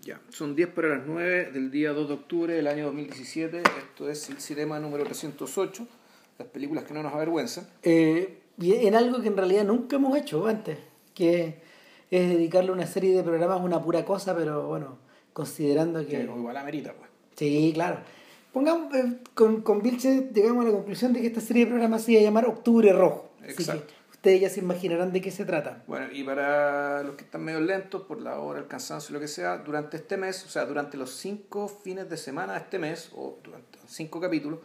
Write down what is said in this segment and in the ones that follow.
Ya, son 10 para las 9 del día 2 de octubre del año 2017. Esto es el cinema número 308, las películas que no nos avergüenzan. Eh, y en algo que en realidad nunca hemos hecho antes, que es dedicarle una serie de programas a una pura cosa, pero bueno, considerando que... Que igual amerita, pues. Sí, claro. Pongamos, eh, con, con Vilche llegamos a la conclusión de que esta serie de programas se iba a llamar Octubre Rojo. Exacto. Ustedes ya se imaginarán de qué se trata. Bueno, y para los que están medio lentos por la hora, el cansancio, lo que sea, durante este mes, o sea, durante los cinco fines de semana de este mes, o durante cinco capítulos,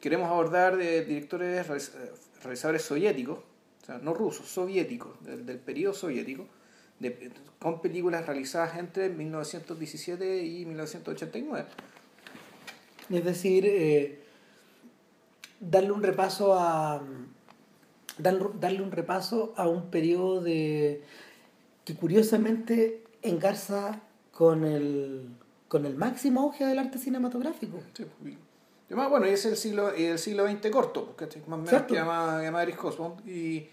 queremos abordar de directores, eh, realizadores soviéticos, o sea, no rusos, soviéticos, del, del periodo soviético, de- con películas realizadas entre 1917 y 1989. Es decir, eh, darle un repaso a darle, darle un repaso a un periodo de que curiosamente engarza con el con el máximo auge del arte cinematográfico. Sí, pues, bueno, y es el siglo, el siglo XX corto, pues, ¿cachai? más o menos que llama, llama Erich Hobsbawm, y,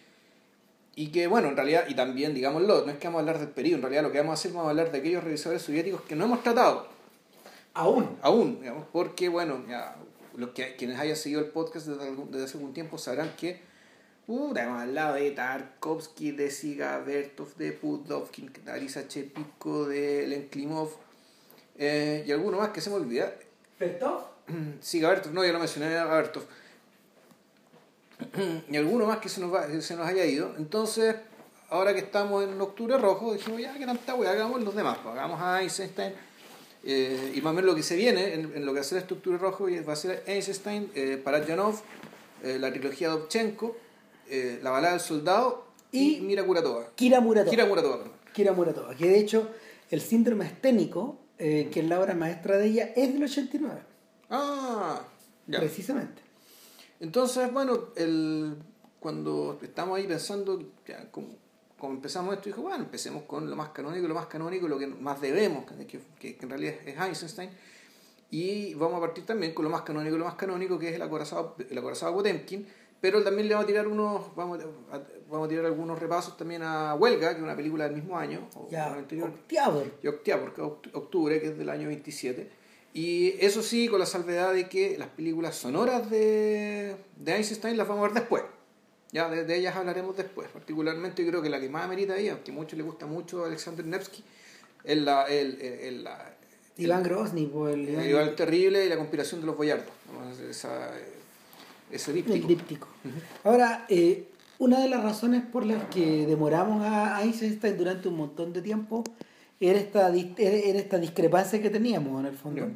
y que, bueno, en realidad, y también, digámoslo, no es que vamos a hablar del periodo, en realidad lo que vamos a hacer, vamos a hablar de aquellos revisadores soviéticos que no hemos tratado, Aún. aún, digamos, porque, bueno, ya, los que, quienes hayan seguido el podcast desde, algún- desde hace algún tiempo sabrán que, uh, hemos hablado de Tarkovsky, de Siga Bertov, de Pudovkin, de Alisa Chepiko, de Len Klimov, eh, y alguno más que se me olvida, ¿Perfecto? Sí, Gabertov, no, ya lo mencioné a Gabertov. y alguno más que se nos, va, que se nos haya ido. Entonces, ahora que estamos en octubre rojo, dijimos, ya que tanta weá, hagamos los demás. pues, hagamos a Einstein. eh, y más o menos lo que se viene, en, en lo que va a ser este octubre rojo, va a ser Einstein, eh, Parajanov, eh, la trilogía de Dovchenko, eh, La balada del soldado y, Y- Mira Kuratova. Kira Muratova. Kira Kuratova, perdón. Kira Muratova, que de hecho el síndrome esténico, eh, que es la obra maestra de ella, es del 89, Ah, ya. precisamente. Entonces, bueno, el, cuando estamos ahí pensando, ya, como, como empezamos esto, dijo, bueno, empecemos con lo más canónico, lo más canónico, lo que más debemos, que, que- que en realidad es Einstein, y vamos a partir también con lo más canónico, lo más canónico, que es el acorazado, el acorazado Potemkin, pero también le vamos a tirar unos, vamos a, vamos a tirar algunos repasos también a Huelga, que es una película del mismo año, o Ya, anterior, Octavio. y porque oct- octubre, que es del año 27. Y eso sí, con la salvedad de que las películas sonoras de, de Einstein las vamos a ver después. Ya, de, de ellas hablaremos después. Particularmente yo creo que la que más amerita ahí, aunque a muchos le gusta mucho a Alexander Nevsky, es la, el, el, el- la, Iván Grozny, pues, el, el el Terrible y la conspiración de los Boyardos. Esa, el díptico. Ahora, eh, una de las razones por las que demoramos a Einstein durante un montón de tiempo era esta, era esta discrepancia que teníamos en el fondo.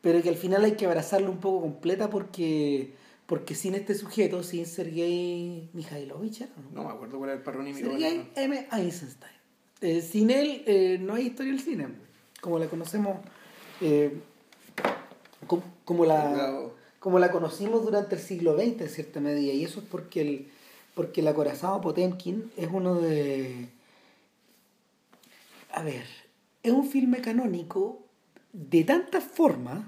Pero que al final hay que abrazarla un poco completa porque, porque sin este sujeto, sin Sergei Mikhailovich, ¿era, no? No me acuerdo cuál era el paronímico. Sergei M. Einstein. Eh, sin él eh, no hay historia del cine, como la conocemos, eh, como, como la. Como la conocimos durante el siglo XX en cierta medida, y eso es porque el, porque el acorazado Potemkin es uno de... A ver, es un filme canónico de tantas formas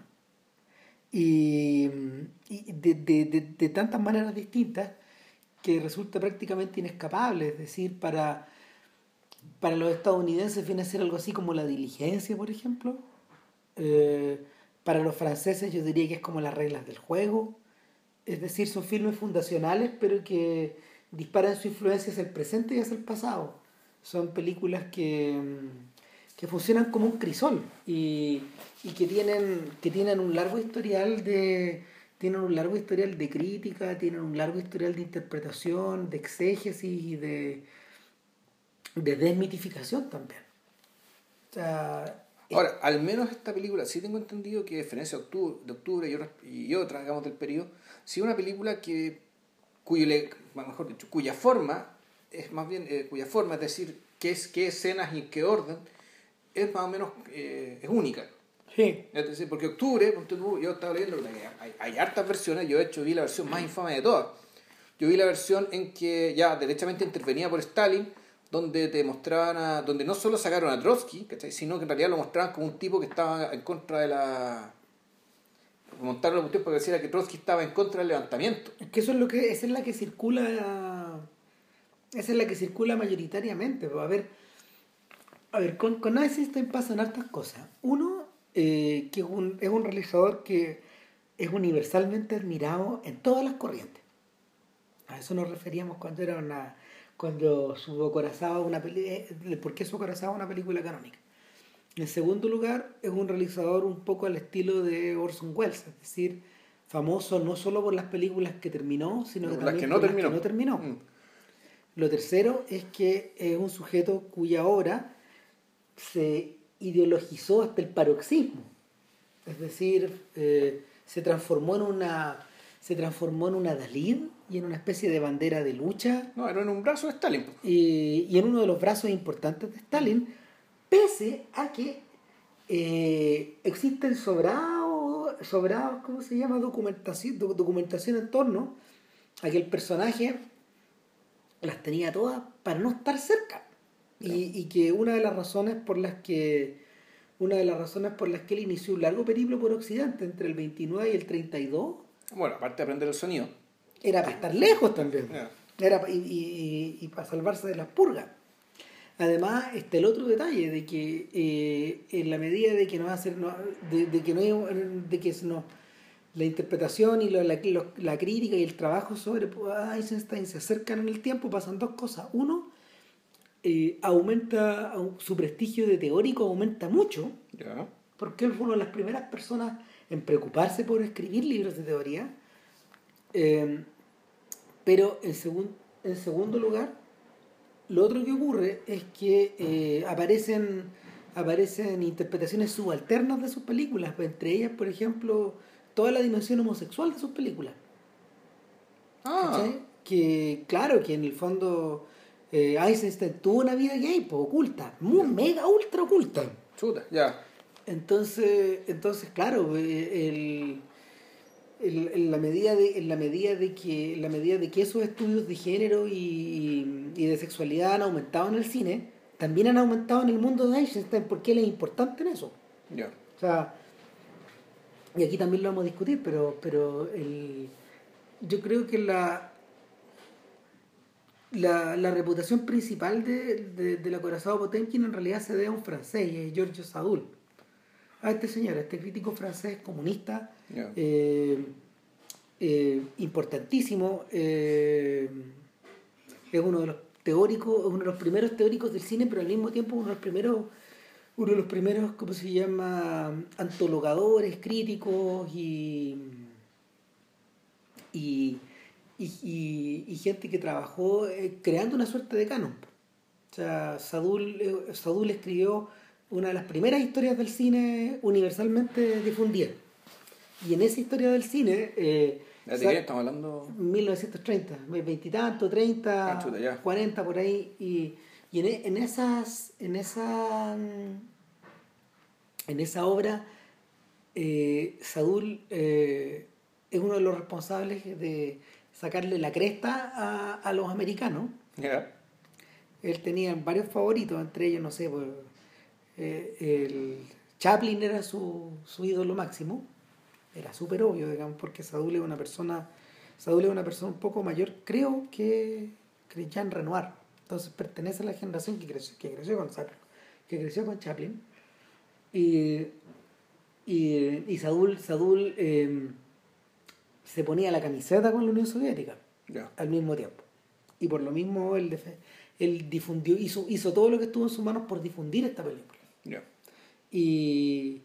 y, de, de, de, de tantas maneras distintas que resulta prácticamente inescapable. Es decir, para, para los estadounidenses viene a ser algo así como la diligencia, por ejemplo. Eh, para los franceses yo diría que es como las reglas del juego. Es decir, son filmes fundacionales, pero que disparan su influencia hacia el presente y hacia el pasado. Son películas que, mm, que funcionan como un crisol y, y que, tienen, que tienen un largo historial de tienen un largo historial de crítica, tienen un largo historial de interpretación, de exégesis y de, de desmitificación también. O sea, Ahora, al menos esta película, sí tengo entendido que a diferencia de octubre, de octubre y, otras, y otras, digamos, del periodo, sí una película que, cuyo le, mejor dicho, cuya forma es más bien, eh, cuya forma, es decir, qué, es, qué escenas y en qué orden, es más o menos, eh, es única. sí. Es decir, porque octubre, yo estaba leyendo, hay, hay hartas versiones, yo de hecho vi la versión más infame de todas. Yo vi la versión en que ya derechamente intervenía por Stalin, donde te mostraban a, donde no solo sacaron a Trotsky, ¿cachai? sino que en realidad lo mostraban como un tipo que estaba en contra de la montaron la cuestión porque decía que Trotsky estaba en contra del levantamiento. Es que eso es lo que, esa es la que circula, esa es la que circula mayoritariamente. A ver, A ver, con, con Eisenstein pasan hartas cosas. Uno, eh, que es un, es un realizador que es universalmente admirado en todas las corrientes. A eso nos referíamos cuando era una cuando su Corazado una película por qué su Corazado una película canónica. En segundo lugar, es un realizador un poco al estilo de Orson Welles, es decir, famoso no solo por las películas que terminó, sino que también no por terminó. las que no terminó. Mm. Lo tercero es que es un sujeto cuya obra se ideologizó hasta el paroxismo. Es decir, eh, se transformó en una se transformó en una Dalí y en una especie de bandera de lucha No, era en un brazo de Stalin. y, y en uno de los brazos importantes de Stalin, pese a que eh, existen sobrados, sobrados, ¿cómo se llama? Documentación, doc- documentación en torno a que el personaje las tenía todas para no estar cerca. Y, y que una de las razones por las que una de las razones por las que él inició un largo periplo por Occidente entre el 29 y el 32 Bueno, aparte de aprender el sonido. Era para estar lejos también. Era, y, y- y para salvarse de las purgas. Además, está el otro detalle de que eh, en la medida de que no va a ser, no- de, de que no de que no, la interpretación y lo- la, lo- la crítica y el trabajo sobre Eisenstein se acercan en el tiempo, pasan dos cosas. Uno, eh, aumenta au- su prestigio de teórico aumenta mucho, Ya. porque él fue una de las primeras personas en preocuparse por escribir libros de teoría. Eh, pero en, segun- en segundo lugar, lo otro que ocurre es que eh, aparecen, aparecen interpretaciones subalternas de sus películas, entre ellas, por ejemplo, toda la dimensión homosexual de sus películas. Ah. Que, claro, que en el fondo eh, Eisenstein tuvo una vida gay, pues, oculta, muy, mega, ultra oculta. chuta, ya. Entonces, entonces claro, eh, el, en la medida de, en la medida de que, en la medida de que esos estudios de género y, y de sexualidad han aumentado en el cine, también han aumentado en el mundo de Eisenstein, porque él es importante en eso. Ya. O sea, y aquí también lo vamos a discutir, pero, pero el, yo creo que la, la, la reputación principal de, de, del acorazado Potemkin en realidad se debe a un francés, y es Giorgio Sadul. A este señor, a este crítico francés comunista, eh, eh, importantísimo, eh, es uno de los teóricos, uno de los primeros teóricos del cine, pero al mismo tiempo uno de los primeros, uno de los primeros, ¿cómo se llama? antologadores, críticos y y, y, y- y gente que trabajó creando una suerte de canon. O sea, Sadul, Sadul escribió una de las primeras historias del cine universalmente difundidas. Y en esa historia del cine, eh, ¿De qué estamos hablando? 1930, veintitantos, 30, Ah, chuta, ya. 40 por ahí. Y, y en, e- en esas, en esa, en esa obra, eh, Sadul eh, es uno de los responsables de sacarle la cresta a, a los americanos. Ya. Él tenía varios favoritos, entre ellos, no sé, pues, eh, el Chaplin era su, su ídolo máximo. Era súper obvio, digamos, porque Sadul es una persona, Sadul es una persona un poco mayor, creo que, Jean Renoir. Entonces pertenece a la generación que creció, que creció con que creció con Chaplin. Y, y, y Sadul, Sadul eh, se ponía la camiseta con la Unión Soviética al mismo tiempo. Y por lo mismo él difundió, hizo, hizo todo lo que estuvo en sus manos por difundir esta película. Ya. Y,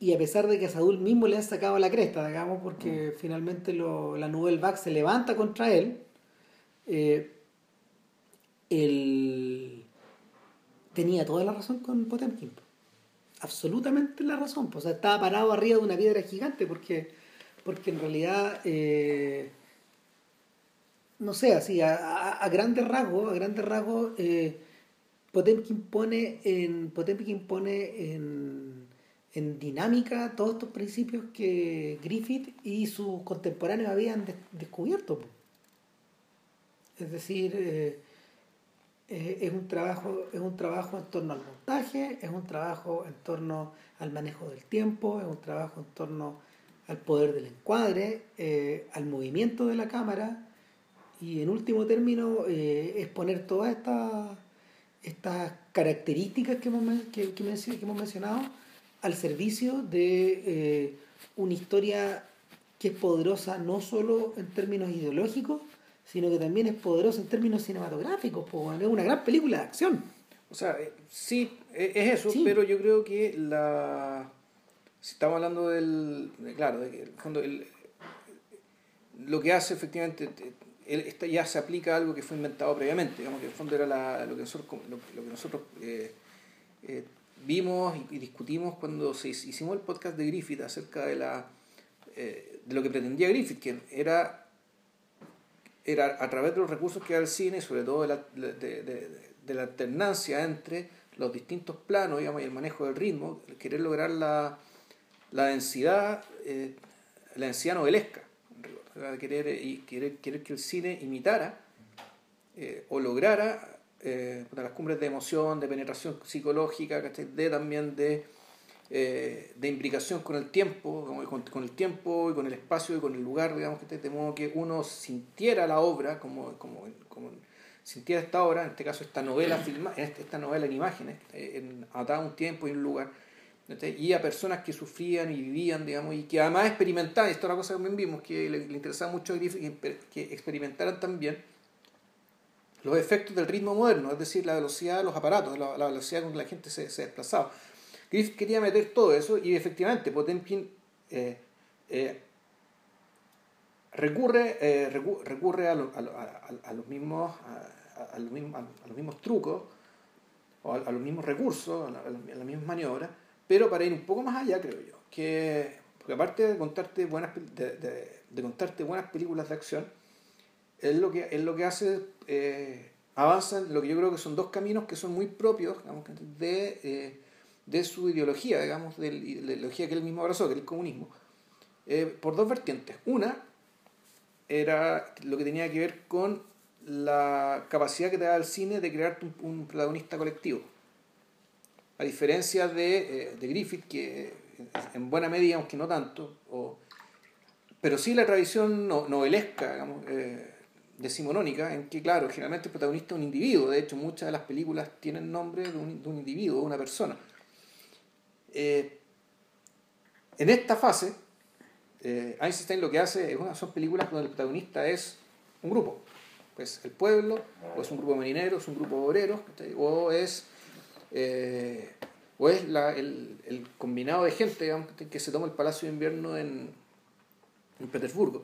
y a pesar de que a Sadul mismo le han sacado la cresta, digamos, porque finalmente lo- la Nouvelle Vague se levanta contra él, eh, él tenía toda la razón con Potemkin. Absolutamente la razón. pues, O sea, estaba parado arriba de una piedra gigante porque, porque en realidad, eh, no sé, así, a, a- a grandes rasgos, a grandes rasgos, eh, Potemkin pone en, Potemkin pone en, en dinámica todos estos principios que Griffith y sus contemporáneos habían des- descubierto. Es decir, eh, eh, es un trabajo es un trabajo en torno al montaje es un trabajo en torno al manejo del tiempo es un trabajo en torno al poder del encuadre eh, al movimiento de la cámara y en último término es poner todas estas estas características que hemos, que, que hemos mencionado al servicio de eh, una historia que es poderosa no solo en términos ideológicos, sino que también es poderosa en términos cinematográficos. Pues, es una gran película de acción. O sea, eh, sí, e, es eso, pero yo creo que la... Si estamos hablando del... claro, de que el fondo, el, lo que hace efectivamente ya se aplica a algo que fue inventado previamente, digamos que en el fondo era lo que nosotros, lo, que nosotros eh, eh, vimos y, discutimos cuando se, hicimos el podcast de Griffith acerca de, la, eh, de lo que pretendía Griffith, que era, era a través de los recursos que da el cine, sobre todo de la, de, la alternancia entre los distintos planos y el manejo del ritmo, querer lograr la, la densidad, la densidad novelesca querer, y querer, querer que el cine imitara eh, o lograra eh, las cumbres de emoción, de penetración psicológica, de también de, eh, de imbricación con el tiempo, con, con, el tiempo y con el espacio y con el lugar, digamos, que de modo que uno sintiera la obra como, como, sintiera esta obra, en este caso esta novela filma, esta novela en imágenes, en, atada un tiempo y un lugar, y a personas que sufrían y vivían, digamos, y que además experimentaban, esto es una cosa que también vimos, que le, interesaba mucho que experimentaran también los efectos del ritmo moderno, es decir, la velocidad de los aparatos, la, velocidad con que la gente se, se, desplazaba. Griffith quería meter todo eso y efectivamente Potemkin eh, eh, recurre, eh, recurre a, a, los mismos, a, los mismos, a los mismos trucos o a, los mismos recursos, a, las mismas maniobras, pero para ir un poco más allá, creo yo, que porque aparte de contarte buenas de, de, contarte buenas películas de acción, es lo que, es lo que hace, eh, avanza lo que yo creo que son dos caminos que son muy propios digamos, de, eh, de su ideología, digamos, de la ideología que él mismo abrazó, que es el comunismo, eh, por dos vertientes. Una era lo que tenía que ver con la capacidad que te da el cine de crear un protagonista colectivo a diferencia de, eh, de Griffith, que en buena medida, aunque no tanto, o, pero sí la tradición novelesca, digamos, eh, decimonónica, en que, claro, generalmente el protagonista es un individuo, de hecho muchas de las películas tienen nombre de un, individuo, de una persona. Eh, en esta fase, eh, Einstein lo que hace es una, son películas donde el protagonista es un grupo, pues el pueblo, o es un grupo de marineros, un grupo de obreros, o es eh, o es la, el, el, combinado de gente digamos, que se toma el Palacio de Invierno en, en Petersburgo.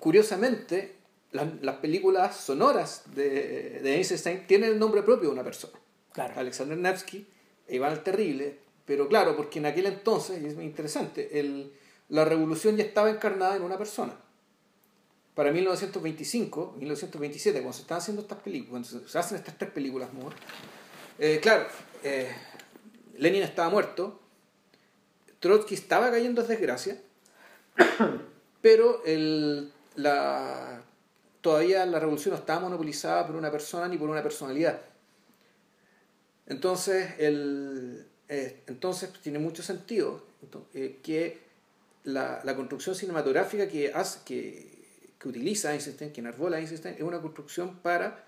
Curiosamente, las películas sonoras de, de Einstein tienen el nombre propio de una persona. Claro. Alexander Nevsky e Iván el Terrible, pero claro, porque en aquel entonces, y es muy interesante, el, la revolución ya estaba encarnada en una persona. Para 1925, 1927, cuando se están haciendo estas películas, cuando se hacen estas tres películas, eh, claro, eh, Lenin estaba muerto, Trotsky estaba cayendo en desgracia, pero el, la, todavía la revolución no estaba monopolizada por una persona ni por una personalidad. Entonces, el, eh, entonces tiene mucho sentido que la, la, construcción cinematográfica que, hace, que, que utiliza Einstein, que enarbola Einstein, es una construcción para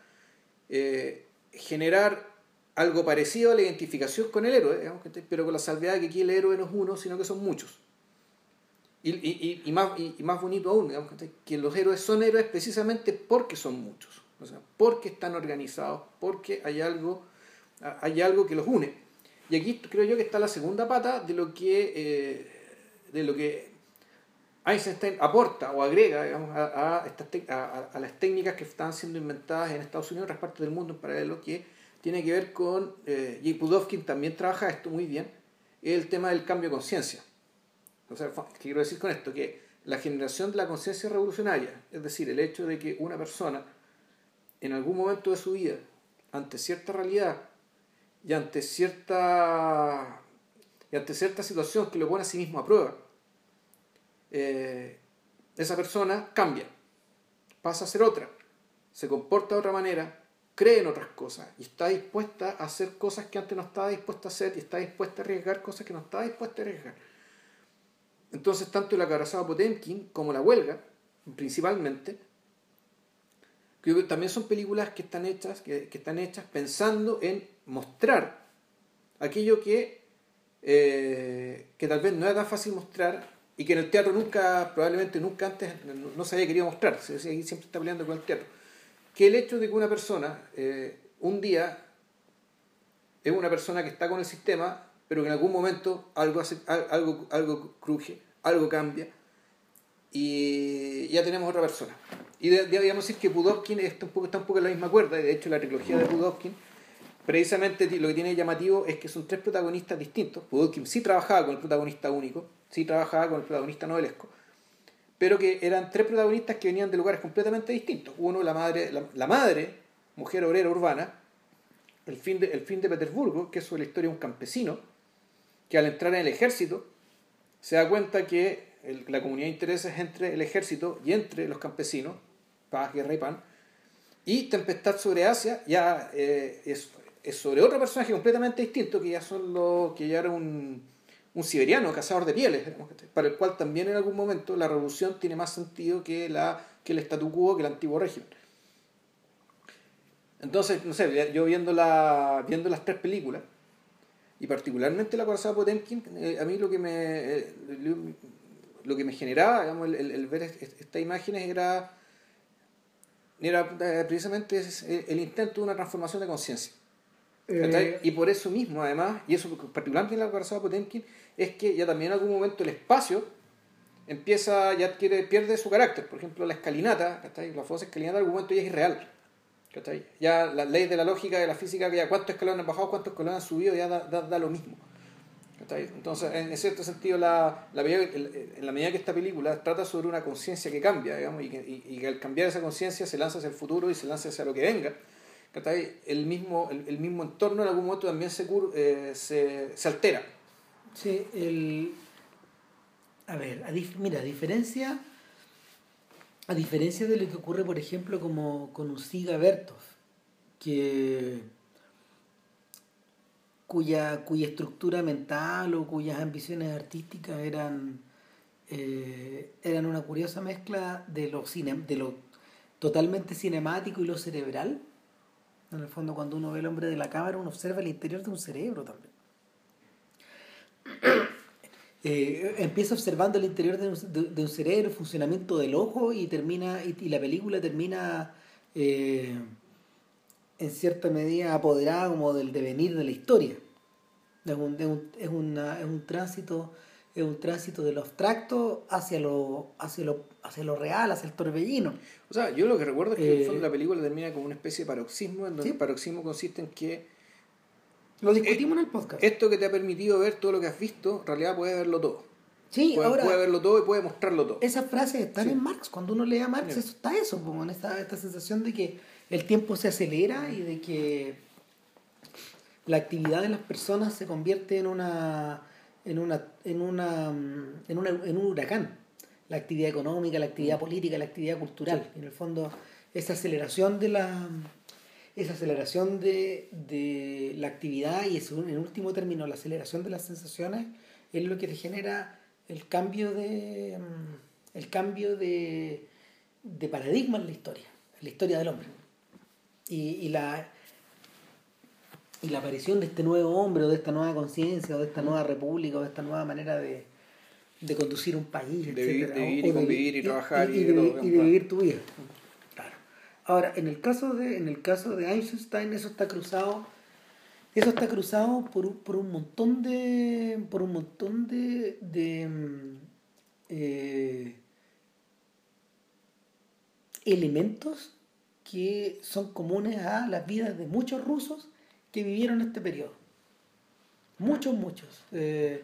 generar algo parecido a la identificación con el héroe, pero con la salvedad de que aquí el héroe no es uno, sino que son muchos. Y, y, y, más, y, más bonito aún, que los héroes son héroes precisamente porque son muchos, o sea, porque están organizados, porque hay algo, hay algo que los une. Y aquí creo yo que está la segunda pata de lo que, eh, de lo que Einstein aporta o agrega digamos, a, estas a, a, las técnicas que están siendo inventadas en Estados Unidos, en partes del mundo en paralelo, que tiene que ver con, eh, y también trabaja esto muy bien, el tema del cambio de conciencia. ¿qué quiero decir con esto? Que la generación de la conciencia revolucionaria, es decir, el hecho de que una persona en algún momento de su vida, ante cierta realidad y ante cierta, y ante cierta situación que lo pone a sí mismo a prueba, eh, esa persona cambia, pasa a ser otra, se comporta de otra manera, cree en otras cosas y está dispuesta a hacer cosas que antes no estaba dispuesta a hacer y está dispuesta a arriesgar cosas que no estaba dispuesta a arriesgar. Entonces, tanto la Karasava Potemkin como la huelga, principalmente, que también son películas que están hechas, que, que están hechas pensando en mostrar aquello que, eh, que tal vez no era tan fácil mostrar y que en el teatro nunca, probablemente nunca antes no, se había querido mostrar, siempre está peleando con el teatro. Que el hecho de que una persona eh, un día es una persona que está con el sistema, pero que en algún momento algo, hace, algo, algo cruje, algo cambia, y ya tenemos otra persona. Y debíamos decir que Budovkin está un, poco, está un poco en la misma cuerda, de hecho la trilogía de Budovkin, precisamente lo que tiene llamativo es que son tres protagonistas distintos. Budovkin sí trabajaba con el protagonista único, sí trabajaba con el protagonista novelesco, pero que eran tres protagonistas que venían de lugares completamente distintos. Uno, la madre, la, madre mujer obrera urbana, el fin, de, el fin de Petersburgo, que es sobre la historia de un campesino, que al entrar en el ejército se da cuenta que la comunidad de intereses entre el ejército y entre los campesinos, paz, guerra y pan, y Tempestad sobre Asia ya eh, es, es, sobre otro personaje completamente distinto, que ya son los, que ya era un, un siberiano, cazador de pieles, para el cual también en algún momento la revolución tiene más sentido que, la, que el statu quo, que el antiguo régimen. Entonces, no sé, yo viendo, la, viendo las tres películas, y particularmente la corazón Potemkin, eh, a mí lo que me, eh, lo que me generaba, digamos, el, ver estas imágenes era, era eh, precisamente el, intento de una transformación de conciencia. Eh, y por eso mismo, además, y eso particularmente en la de Potemkin, es que ya también en algún momento el espacio empieza, ya adquiere, pierde su carácter. Por ejemplo, la escalinata, la famosa escalinata en algún momento ya es irreal. Ya las leyes de la lógica, de la física, que ya cuántos escalones han bajado, cuántos escalones han subido, ya da, da lo mismo. Entonces, en cierto sentido, la, la en la medida que esta película trata sobre una conciencia que cambia, digamos, y que, y, al cambiar esa conciencia se lanza hacia el futuro y se lanza hacia lo que venga, el mismo, el, mismo entorno en algún momento también se, eh, se, se, altera. Sí, el... A ver, a mira, a diferencia, a diferencia de lo que ocurre, por ejemplo, como con Usiga Bertov, que cuya, cuya estructura mental o cuyas ambiciones artísticas eran, eh, eran una curiosa mezcla de lo, cine, de lo totalmente cinemático y lo cerebral. En el fondo, cuando uno ve el hombre de la cámara, uno observa el interior de un cerebro también. Eh, empieza observando el interior de un, de, un, cerebro, el funcionamiento del ojo y termina y, la película termina eh, en cierta medida apoderada como del devenir de la historia. Es un, es, una, es un tránsito es un tránsito de lo abstracto hacia lo, hacia lo, hacia lo real, hacia el torbellino. O sea, yo lo que recuerdo es que el fondo eh, la película termina como una especie de paroxismo, en donde el paroxismo consiste en que... Lo discutimos en el podcast. Esto que te ha permitido ver todo lo que has visto, en realidad puedes verlo todo. Sí, puede, ahora, puede verlo todo y puede mostrarlo todo. Esas frases están en Marx. Cuando uno lee a Marx, eso está eso, como en esta, esta sensación de que el tiempo se acelera y de que la actividad de las personas se convierte en una en una en una en, una, en un huracán la actividad económica la actividad política la actividad cultural en el fondo esa aceleración de la esa aceleración de, de la actividad y en último término la aceleración de las sensaciones es lo que te genera el cambio de el cambio de, de paradigma en la historia en la historia del hombre y, y la y la aparición de este nuevo hombre o de esta nueva conciencia o de esta nueva república o de esta nueva manera de, de conducir un país, de vivir, y convivir y, trabajar y, de, vivir tu vida. Ahora, en el caso de en el caso de Einstein eso está cruzado eso está cruzado por, por un montón de por un montón de, de mm, eh, elementos que son comunes a las vidas de muchos rusos que vivieron este periodo. Muchos, muchos. Eh,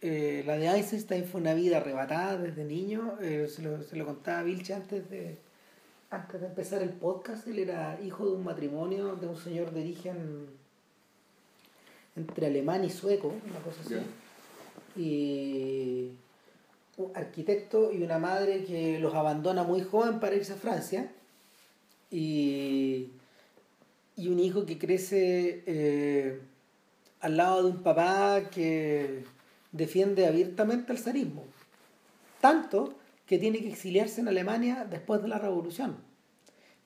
eh, la de Einstein fue una vida arrebatada desde niño. Se, lo, se, lo, contaba Vilche antes de, antes de empezar el podcast. Él era hijo de un matrimonio de un señor de origen entre alemán y sueco, una cosa así. Y un arquitecto y una madre que los abandona muy joven para irse a Francia. Y y un hijo que crece eh, al lado de un papá que defiende abiertamente el zarismo. Tanto que tiene que exiliarse en Alemania después de la revolución.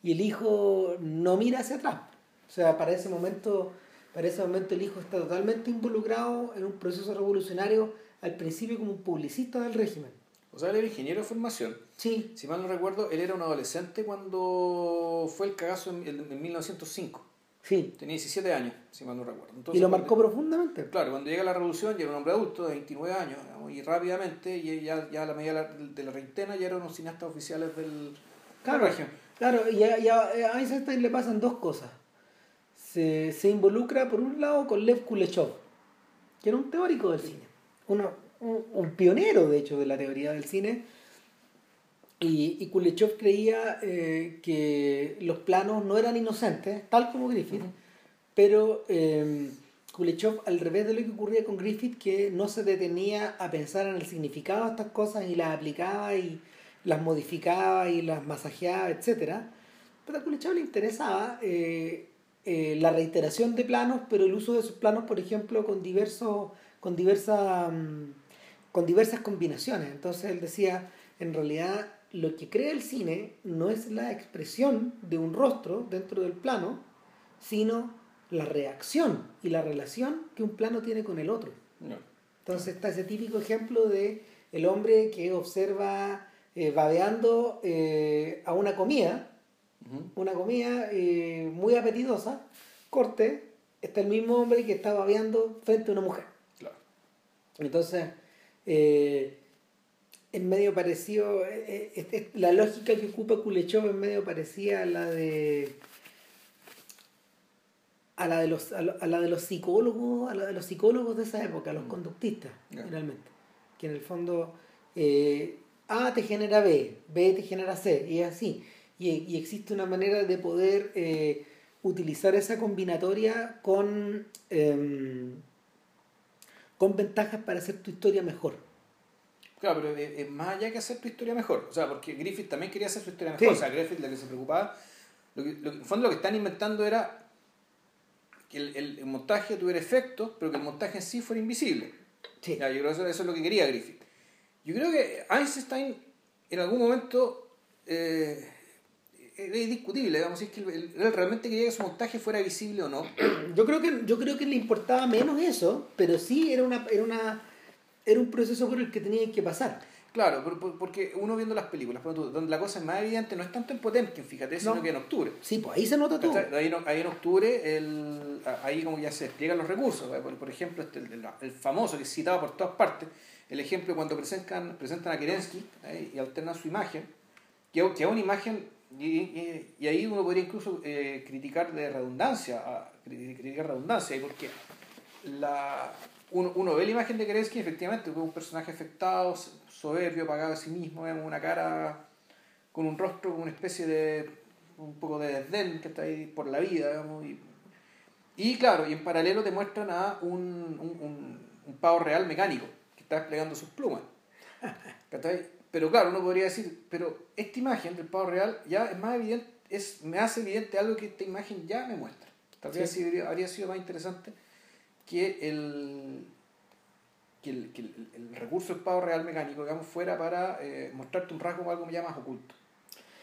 y el hijo no mira hacia atrás. O sea, para ese momento, para ese momento el hijo está totalmente involucrado en un proceso revolucionario, al principio como un publicista del régimen. O sea, él era ingeniero de formación. Sí. Si mal no recuerdo, él era un adolescente cuando fue el cagazo en, en 1905. Sí. Tenía 17 años, si mal no recuerdo. y lo marcó profundamente. Claro, cuando llega la revolución ya era un hombre adulto de 29 años digamos, y rápidamente, y ya, ya a la medida de la treintena, ya eran unos cineastas oficiales del, claro, región. Claro, y a, y a Einstein le pasan dos cosas. Se, se involucra, por un lado, con Lev Kuleshov, que era un teórico del cine. Uno, un, un, pionero, de hecho, de la teoría del cine. Y, y Kuleshov creía eh, que los planos no eran inocentes, tal como Griffith, pero eh, Kuleshov, al revés de lo que ocurría con Griffith, que no se detenía a pensar en el significado de estas cosas y las aplicaba y las modificaba y las masajeaba, etc. Pero a Kuleshov le interesaba eh, eh, la reiteración de planos, pero el uso de esos planos, por ejemplo, con, diversos, con, diversas, um, con diversas combinaciones. Entonces él decía, en realidad lo que crea el cine no es la expresión de un rostro dentro del plano, sino la reacción y la relación que un plano tiene con el otro. No. Entonces está ese típico ejemplo de el hombre que observa eh, babeando eh, a una comida, uh -huh. una comida eh, muy apetitosa, corte, está el mismo hombre que está babeando frente a una mujer. Claro. Entonces, eh, es medio parecido, eh, eh, la lógica que ocupa Kuleshov es medio parecida a la de a la de los a la de los psicólogos a la de los psicólogos de esa época los conductistas yeah. realmente que en el fondo eh, A te genera B B te genera C y es así. Y, y existe una manera de poder eh, utilizar esa combinatoria con eh, con ventajas para hacer tu historia mejor Claro, pero es más allá que hacer tu historia mejor. O sea, porque Griffith también quería hacer su historia mejor. Sí. O sea, Griffith lo que se preocupaba, lo que, lo, en fondo lo que están inventando era que el, el, el, montaje tuviera efectos, pero que el montaje en sí fuera invisible. Sí. Ya, yo creo que eso, eso, es lo que quería Griffith. Yo creo que Einstein en algún momento eh, era indiscutible, digamos, si es que él, él, realmente quería que su montaje fuera visible o no. Yo creo que, yo creo que le importaba menos eso, pero sí era una... Era una era un proceso por el que tenían que pasar. Claro, porque uno viendo las películas, donde la cosa es más evidente, no es tanto en Potemkin, fíjate, sino no. que en octubre. Sí, pues ahí se nota todo. Ahí, ahí en octubre, el, ahí como ya se despliegan los recursos. Por, por ejemplo, este, el, el, famoso que es citado por todas partes, el ejemplo cuando presentan, presentan a Kerensky ¿eh? y alternan su imagen, que, que es una imagen, y, y, y, ahí uno podría incluso eh, criticar de redundancia, a, criticar redundancia, porque la, uno, uno, ve la imagen de Kerensky efectivamente un personaje afectado, soberbio, apagado a sí mismo, vemos una cara con un rostro, con una especie de un poco de desdén que está ahí por la vida, digamos, y, y claro, y en paralelo te muestran a un, un, un, un pavo real mecánico que está desplegando sus plumas. Pero claro, uno podría decir, pero esta imagen del pavo real ya es más evidente, es, me hace evidente algo que esta imagen ya me muestra. Tal vez sí. habría sido más interesante que el, que el, que el, el recurso del pavo real mecánico digamos, fuera para eh, mostrarte un rasgo o algo ya más oculto.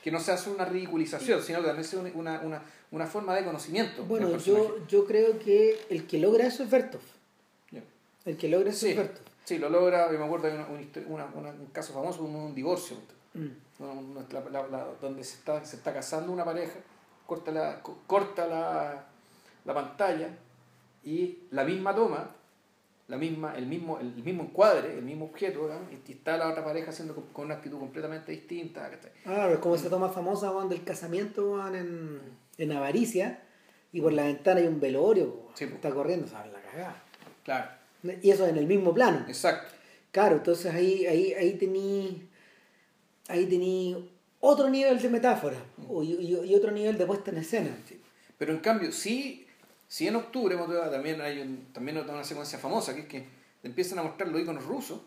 Que no se hace una ridiculización, sino que también sea una, una, una forma de conocimiento. Bueno, yo, yo creo que el que logra eso es Bertov. Yeah. El que logra eso sí, es Bertov. Sí, lo logra, me acuerdo de una, una, un caso famoso, un, un divorcio, mm. la, la, la, donde se está, se está casando una pareja, corta la, corta la, la pantalla y la misma toma, la misma, el, mismo, el mismo encuadre, el mismo objeto, y está la otra pareja haciendo con, una actitud completamente distinta. ¿cachai? Claro, es como esa toma famosa cuando el casamiento van en, en Avaricia y por la ventana hay un velorio, sí, está corriendo, ¿sabes? La cagada. Claro. Y eso en el mismo plano. Exacto. Claro, entonces ahí, ahí, ahí tení, ahí tení otro nivel de metáfora mm. y, y, y, otro nivel de puesta en escena. Sí. Pero en cambio, sí si en octubre también hay un, también una secuencia famosa que es que empiezan a mostrar los iconos rusos,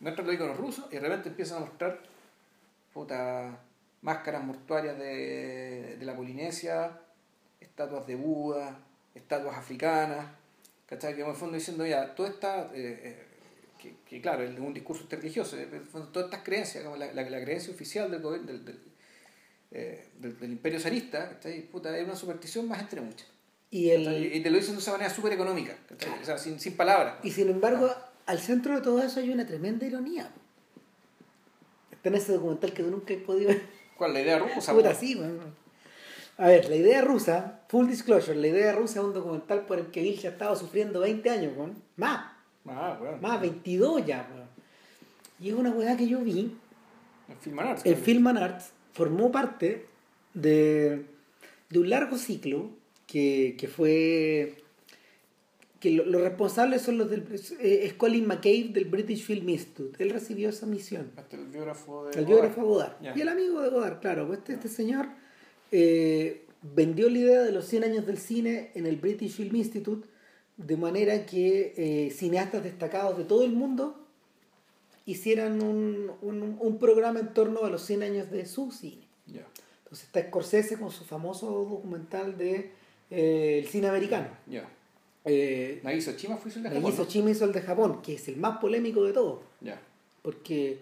muestran los iconos rusos y de repente empiezan a mostrar puta, máscaras mortuarias de, de la Polinesia, estatuas de Buda, estatuas africanas, ¿cachai? Que en el fondo diciendo ya, todo está, eh, eh, que, que, claro, es un discurso religioso, todas estas creencias, como la, la, la creencia oficial del gobierno, del, del eh, del, imperio zarista. Puta, es una superstición más entre muchas. Y, el, te lo dicen de esa manera súper económica. O sea, sin, sin palabras. y sin embargo, al centro de todo eso hay una tremenda ironía. Está en ese documental que nunca has podido ver. ¿Cuál? La idea rusa. Puta, sí. A ver, la idea rusa, full disclosure, la idea rusa es un documental por el que Vilcha ha estado sufriendo 20 años, weón. Más, Ah, bueno. más, 22 ya. Y es una weá que yo vi En Film and Arts, el. Film and Arts formó parte de, de un largo ciclo que, que fue que lo- los responsables son los del eh, es Colin McCabe del British Film Institute él recibió esa misión Hasta el biógrafo de. el biógrafo Godard Ya. y el amigo de Godard claro pues este, este señor eh, vendió la idea de los 100 años del cine en el British Film Institute de manera que eh, cineastas destacados de todo el mundo hicieran un, un, un programa en torno a los 100 años de su cine. Ya. Entonces está Scorsese con su famoso documental de eh, el cine americano. Ya. Eh, Chima fue el de Japón. Hizo el de Japón, que es el más polémico de todos, Ya. porque,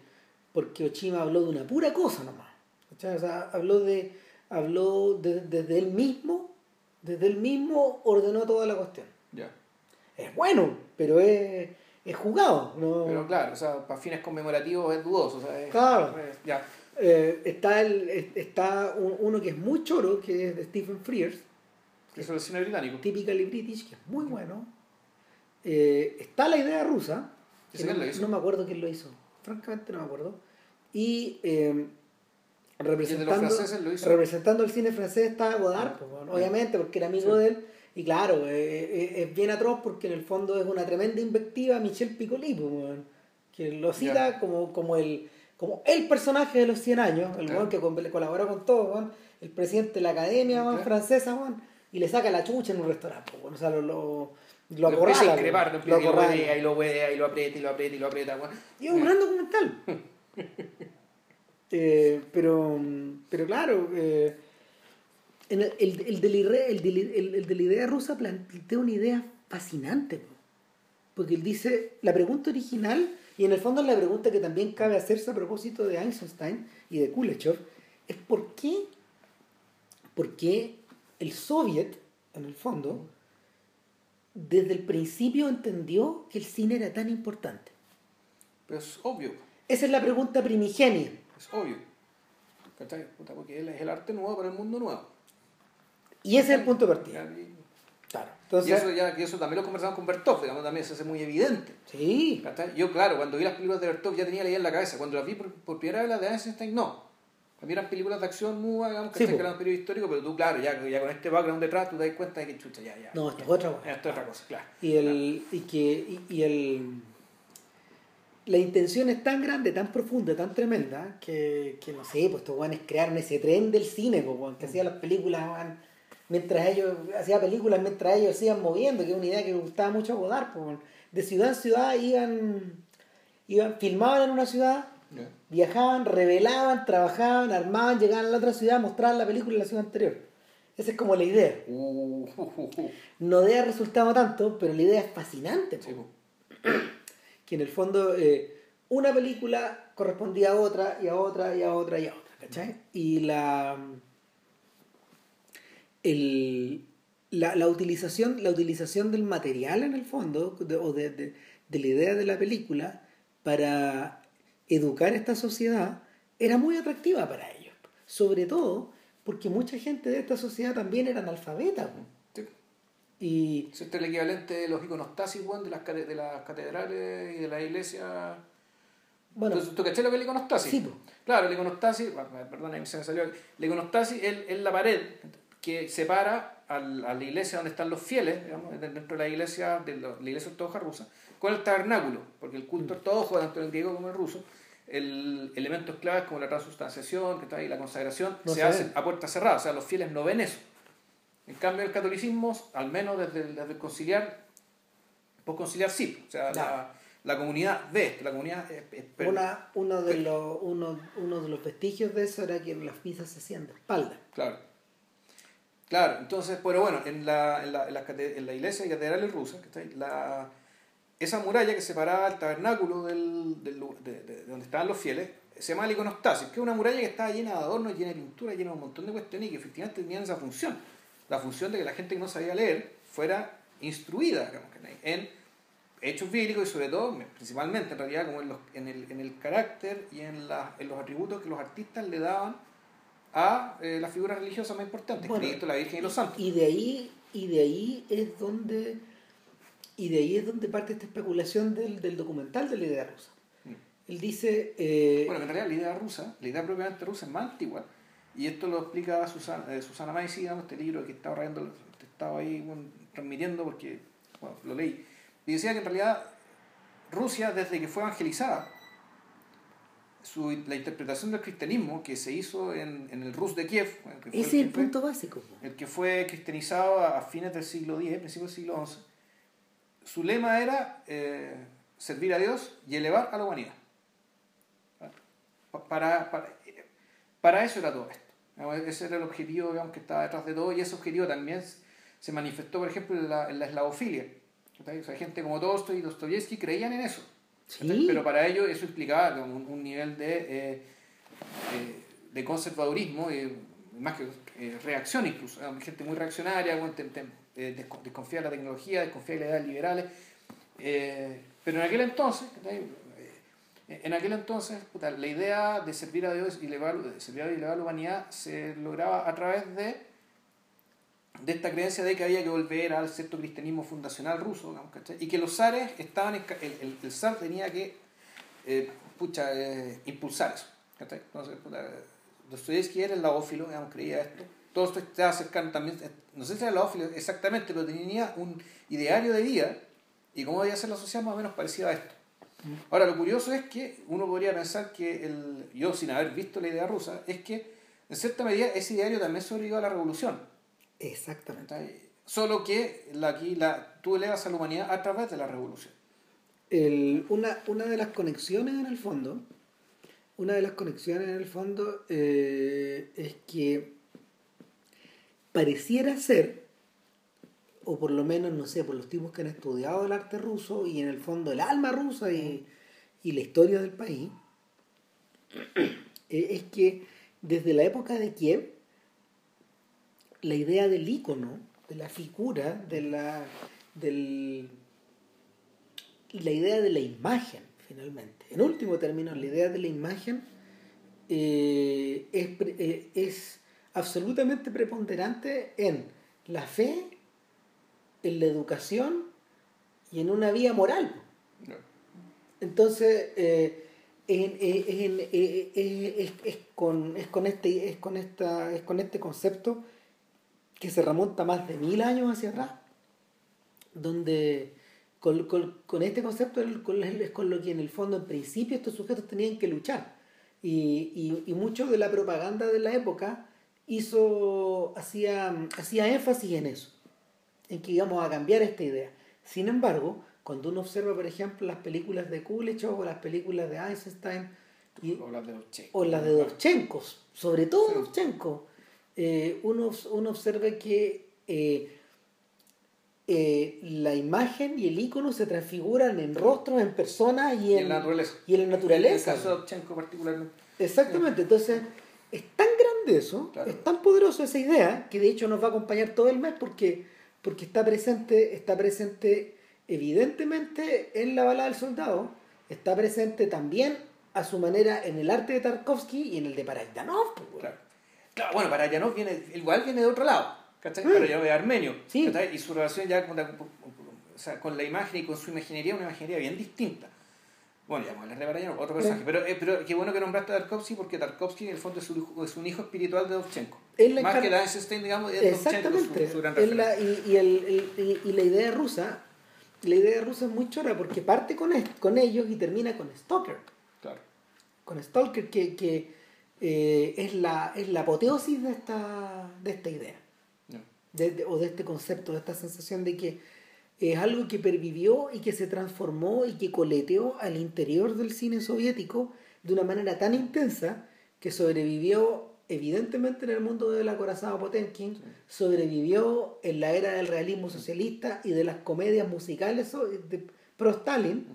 porque Oshima habló de una pura cosa nomás. O sea, habló de habló de- desde él mismo, desde él mismo ordenó toda la cuestión. Ya. Es bueno, pero es, es jugado. ¿no? Pero claro, o sea, para fines conmemorativos es dudoso. O sea, es- Claro. es- ya. Eh, está el, es- está un- uno que es muy choro, que es de Stephen Frears, Eso es el cine británico. Typically British, que es muy bueno. Eh, está la idea rusa, que ¿Ese no, no me acuerdo quién lo hizo, francamente no me acuerdo. Y eh, ¿Y el representando, representando el cine francés está Godard, Ah, pues, bueno, obviamente, porque era amigo Sí. de él. Y claro, eh, eh, es bien atroz porque en el fondo es una tremenda invectiva a Michel Piccoli, pues, weón, que lo cita Ya. como, como, el, como el personaje de los 100 años, el weón que colaboró con todo, el presidente de la academia Claro. francesa, y le saca la chucha en un restaurante, o sea, lo, lo, lo acorrala, a increpar, lo lo y lo y lo huevea y lo aprieta y lo aprieta y lo aprieta. bueno. Y es un gran documental. Eh, pero, pero claro, eh, en el, el, el, de la idea- el, de la- idea rusa plantea una idea fascinante. po. Porque él dice, la pregunta original, y en el fondo es la pregunta que también cabe hacerse a propósito de Einstein y de Kuleshov, es por qué, por qué el soviet, en el fondo, desde el principio entendió que el cine era tan importante. Pero es obvio, Esa es la pregunta primigenia. es obvio. ¿Cachai? Porque él es el arte nuevo para el mundo nuevo. Y ese es el punto de partida. Y- Claro. Y Entonces, eso, ya, y eso también lo conversamos con Bertov, digamos, también se hace muy evidente. sí. ¿cachai? Yo, claro, cuando vi las películas de Bertov ya tenía la idea en la cabeza. Cuando las vi por, por primera vez las de Einstein, no. Mí eran películas de acción muy, digamos, Sí, que eran un periodo histórico, pero tú, claro, ya, ya con este background detrás, tú te das cuenta de que chucha, ya, ya. No, esto es otra cosa. Esto es otra cosa, claro. Y el, y que, y, y el la intención es tan grande, tan profunda, tan tremenda, que, que no sé, pues estos guanes crearon ese tren del cine, pues, que hacía las películas, mientras ellos, hacía películas mientras ellos se iban moviendo, que es una idea que me gustaba mucho a Godard, pues, de ciudad en ciudad iban, iban, filmaban en una ciudad. Viajaban, revelaban, trabajaban, armaban, llegaban a la otra ciudad, mostraban la película en la ciudad anterior. Esa es como la idea. Uh. No debe haber resultado tanto, pero la idea es fascinante. Sí. Que en el fondo eh, una película correspondía a otra y a otra y a otra y a otra. ¿Cachai? Y la, el, la, la utilización, la utilización del material en el fondo, de- o de, de- de la idea de la película, para educar a esta sociedad, era muy atractiva para ellos. Sobre todo porque mucha gente de esta sociedad también era analfabeta. Sí. Y Este es el equivalente de los iconostasis, de las, de las catedrales y de las iglesias. bueno, ¿Tú, ¿Tú caché lo que es el iconostasis? Sí. Claro, el iconostasis, perdón, se me salió. El iconostasis es, es la pared que separa a la iglesia donde están los fieles, digamos, dentro de la iglesia, de la, la iglesia ortodoxa rusa, con el tabernáculo, porque el culto ortodoxo, tanto en el griego como en el ruso, el elementos claves como la transustanciación, que está ahí, la consagración, No se se hacen a puerta cerrada, o sea, los fieles no ven eso. En cambio, el catolicismo, al menos desde el, desde el conciliar, postconciliar sí, o sea, Claro. la, la comunidad ve esto, la comunidad es, es- Una, uno, de los, uno, uno de los vestigios de eso era que las misas se hacían de espalda. Claro. Claro, entonces, pero bueno, en la, en la, en la, en la iglesia y catedrales rusas, ¿cachai? la, esa muralla que separaba el tabernáculo del, del de, de- de donde estaban los fieles se llama la iconostasis, que es una muralla que estaba llena de adornos, llena de pintura, llena de un montón de cuestiones y que efectivamente tenían esa función. La función de que la gente que no sabía leer fuera instruida digamos, en hechos bíblicos y sobre todo, principalmente en realidad, como en, los, en, el, en el carácter y en, la, en los atributos que los artistas le daban a eh, las figuras religiosas más importantes, Cristo, la Virgen y los santos. Y de ahí, y de ahí es donde y de ahí es donde parte esta especulación del, del documental de la idea rusa. Mm. Él dice... Eh, bueno, en realidad la idea rusa, la idea propiamente rusa es más antigua, y esto lo explica Susana, eh, Susana Maisi, este libro que estaba, rayando, estaba ahí transmitiendo porque bueno, lo leí. Y decía que en realidad Rusia, desde que fue evangelizada, su, la interpretación del cristianismo que se hizo en, en el Rus de Kiev. Ese es el punto básico. El que fue cristianizado a, fines del siglo X, principios del siglo XI. Su lema era eh, servir a Dios y elevar a la humanidad. Para, para, para, eso era todo esto. Ese era el objetivo digamos, que estaba detrás de todo y ese objetivo también se manifestó, por ejemplo, en la, en la eslavofilia. O sea, gente como Tolstoy y Dostoyevsky creían en eso. Pero para ellos eso implicaba un, un nivel de, eh, eh, de conservadurismo, eh, más que reacción incluso. Gente muy reaccionaria, desconfía de la tecnología, desconfía de las ideas liberales. pero en aquel entonces, en aquel entonces, la idea de servir a Dios y elevar, servir a Dios y elevar la humanidad se lograba a través de de esta creencia de que había que volver al cierto cristianismo fundacional ruso, y que los zares estaban, el, el, zar tenía que eh, pucha, eh, impulsar eso. Entonces, Dostoyevsky era el laófilo, digamos, creía esto. Todo esto estaba cercano también, eh, no sé si era laófilo exactamente, pero tenía un ideario de vida y cómo debía ser la sociedad más o menos parecida a esto. Ahora, lo curioso es que uno podría pensar que, el, yo sin haber visto la idea rusa, es que en cierta medida ese ideario también sobrevivió a la revolución Exactamente. Solo que la, aquí la, tú elevas a la humanidad a través de la revolución. El, una, una de las conexiones en el fondo, una de las conexiones en el fondo eh, es que pareciera ser, o por lo menos, no sé, por los tipos que han estudiado el arte ruso y en el fondo el alma rusa y, y la historia del país, eh, es que desde la época de Kiev, la idea del icono, de la figura, de la, del, la idea de la imagen, finalmente. En último término, la idea de la imagen eh, es, eh, es absolutamente preponderante en la fe, en la educación y en una vía moral. Entonces, eh, es, es, con, es, con este, es, con esta, es con este concepto que se remonta más de mil años hacia atrás, donde con, con, este concepto es con, lo que en el fondo, en principio, estos sujetos tenían que luchar. Y, y, y mucho de la propaganda de la época hizo, hacía, hacía énfasis en eso, en que íbamos a cambiar esta idea. Sin embargo, cuando uno observa, por ejemplo, las películas de Kuleshov o las películas de Einstein, o las de o las de Dovchenko, sobre todo sí. Dovchenko, eh, uno, uno, observa que eh, eh, la imagen y el icono se transfiguran en rostros, en personas y en, la naturaleza. Y en la naturaleza. En el caso de particularmente. Exactamente, entonces es tan grande eso, es tan poderoso esa idea, que de hecho nos va a acompañar todo el mes porque, porque está presente, está presente evidentemente en la bala del soldado, está presente también a su manera en el arte de Tarkovsky y en el de Parajanov. Pues, claro. Claro, bueno, para Yanov viene, igual viene de otro lado, ¿cachai? Mm. Para Yanov es armenio, sí. Y su relación ya con la, o sea, con la imagen y con su imaginería, una imaginería bien distinta. Bueno, ya vamos a hablar de otro personaje. Pero, eh, pero qué bueno que nombraste a Tarkovsky porque Tarkovsky en el fondo es un hijo espiritual de Dovchenko. Más que la Einstein, digamos, es Exactamente. Su, su gran la, y, y, el, el, y, la idea rusa, la idea rusa es muy chora porque parte con, con ellos y termina con Stalker. Claro. Con Stalker que, que eh, es, la, es la apoteosis de esta, de esta idea. o de este concepto, de esta sensación de que es algo que pervivió y que se transformó y que coleteó al interior del cine soviético de una manera tan intensa que sobrevivió evidentemente en el mundo del acorazado Potenkin, sobrevivió en la era del realismo socialista y de las comedias musicales de pro Stalin,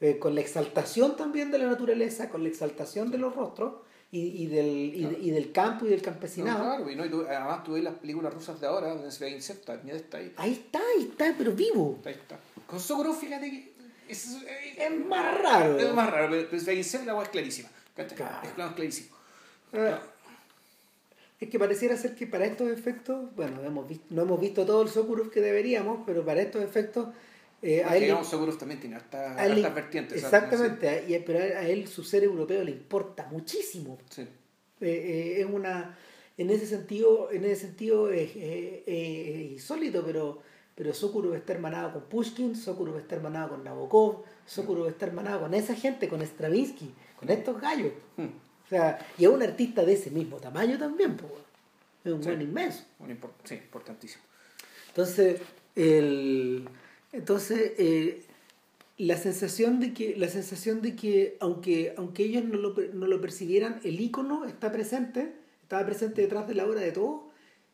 eh, con la exaltación también de la naturaleza, con la exaltación de los rostros y, y, del, y, Claro. y del campo y del campesinado. No, claro, y, no, y tú- además tú ves las películas rusas de ahora, donde se ve insectos, mira, está ahí, Ahí está, ahí está, pero vivo. ahí está. Con Sokurov, fíjate que es, Es más raro. Es más raro, pero, pero insecto, la agua es clarísima. Claro. Es claro, es clarísimo. Ah, Es que pareciera ser que para estos efectos, bueno, hemos visto, no hemos visto todo el Sokurov que deberíamos, pero para estos efectos, eh, a él, digamos, Sokurov también tiene a él hartas vertientes. exactamente, y- pero a él su ser europeo le importa muchísimo. Sí. Eh, eh, es una, en ese sentido, en ese sentido es, insólito, pero, pero Sokurov está hermanado con Pushkin, Sokurov está hermanado con Nabokov, Sokurov está hermanado con esa gente, con Stravinsky, con estos gallos. Hmm. O sea, y es un artista de ese mismo tamaño también, pues. Es un Sí. buen inmenso. Un impor- sí, importantísimo. Entonces, el, entonces eh, la sensación de que, la sensación de que aunque, aunque ellos no lo, no lo percibieran, el icono está presente, estaba presente detrás de la obra de todo,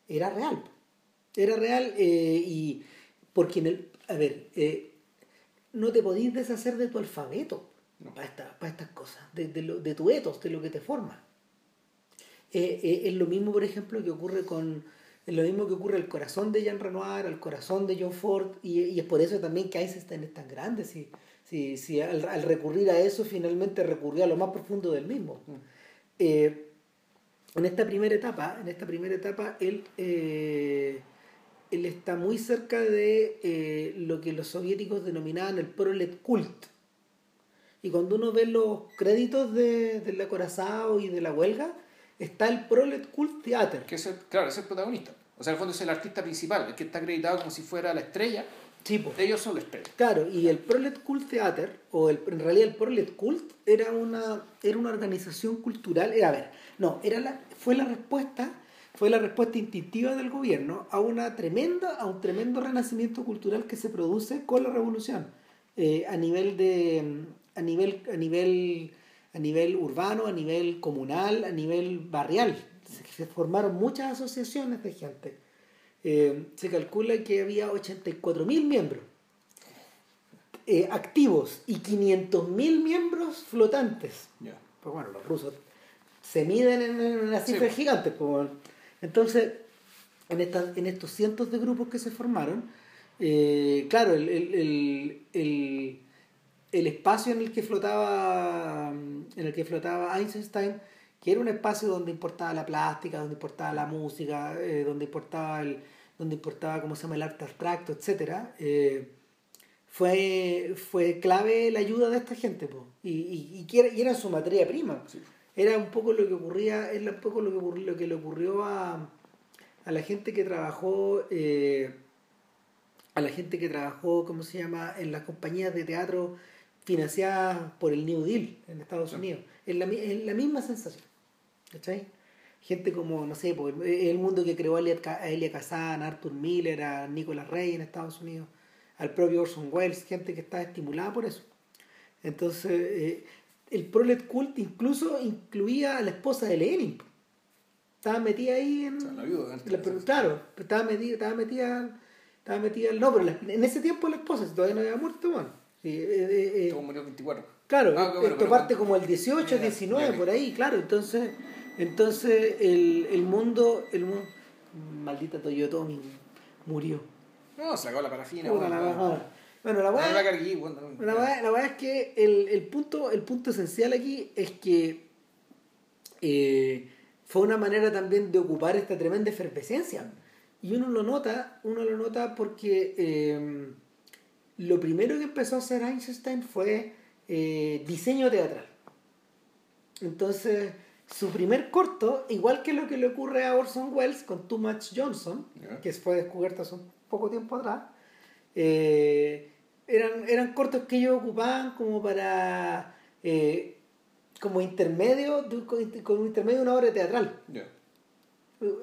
era real. Era real eh, y porque en el, a ver, eh, no te podís deshacer de tu alfabeto No. para, esta- para estas cosas, de, de, lo- de tu etos, de lo que te forma. Eh, es lo mismo, por ejemplo, que ocurre con. Es lo mismo que ocurre al corazón de Jean Renoir, al corazón de John Ford, y, y es por eso también que Einstein es tan grande. Si, si, si al, al recurrir a eso, finalmente recurrió a lo más profundo del mismo. Eh, en esta primera etapa, en esta primera etapa, él, eh, él está muy cerca de eh, lo que los soviéticos denominaban el prolet cult. Y cuando uno ve los créditos de, del acorazado y de la huelga, está el prolet cult theater. Que es el, claro, es el protagonista. O sea, en el fondo es el artista principal, el que está acreditado como si fuera la estrella. Sí, po. Ellos son la estrella. Claro, y el Prolet Cult Theater, o el, en realidad el Prolet Cult, era una, era una organización cultural, era, a ver, no, era la, fue la respuesta, fue la respuesta instintiva del gobierno a una tremenda, a un tremendo renacimiento cultural que se produce con la revolución, eh, a nivel de, a nivel, a nivel, a nivel urbano, a nivel comunal, a nivel barrial. Se, formaron muchas asociaciones de gente. Eh, se calcula que había 84.000 miembros eh, activos y 500.000 miembros flotantes. Ya. Pues bueno, los rusos se miden en, en unas Sí. cifras gigantes. pues. Entonces, en, estas- en estos cientos de grupos que se formaron, eh, claro, el, el, el, el- el espacio en el que flotaba en el que flotaba Einstein, que era un espacio donde importaba la plástica, donde importaba la música, eh, donde importaba el, donde importaba cómo se llama el arte abstracto, etcétera, eh, fue, fue clave la ayuda de esta gente, po. Y, y, y era, y era su materia prima. Sí. Era un poco lo que ocurría, era un poco lo que, ocurrió- lo que le ocurrió a, a la gente que trabajó, eh, a la gente que trabajó, ¿cómo se llama?, en las compañías de teatro financiadas por el New Deal en Estados. Unidos. Es la, es la misma sensación. ¿Cachai? Gente como, no sé, pues, el mundo que creó a Elia, Ca- a Elia Kazan, a Arthur Miller, a Nicolas Rey en Estados Unidos, al propio Orson Welles, gente que está estimulada por eso. Entonces, eh, el Prolet Cult incluso incluía a la esposa de Lenin. Estaba metida ahí en. O sea, la viuda, la- pero claro, estaba metida, estaba metida, estaba metida. No, pero la- en ese tiempo la esposa, si todavía no había muerto, bueno. Eh, eh, eh, murió el 24. Claro, Ah, bueno, esto parte como el 18, Ya, 19, ya. por ahí, claro. Entonces, entonces el, el mundo, el mundo, maldita Toyotomi murió. No, se acabó la parafina. Puta bueno, la. Bueno, la la weá, la la weá es que el, el punto, el punto esencial aquí es que eh, fue una manera también de ocupar esta tremenda efervescencia. Y uno lo nota, uno lo nota porque eh, lo primero que empezó a hacer Einstein fue eh, diseño teatral. Entonces, su primer corto, igual que lo que le ocurre a Orson Welles con Too Much Johnson, que fue descubierto hace un poco tiempo atrás, eh, eran, eran cortos que ellos ocupaban como para eh, como intermedio de, un- como intermedio de una obra teatral.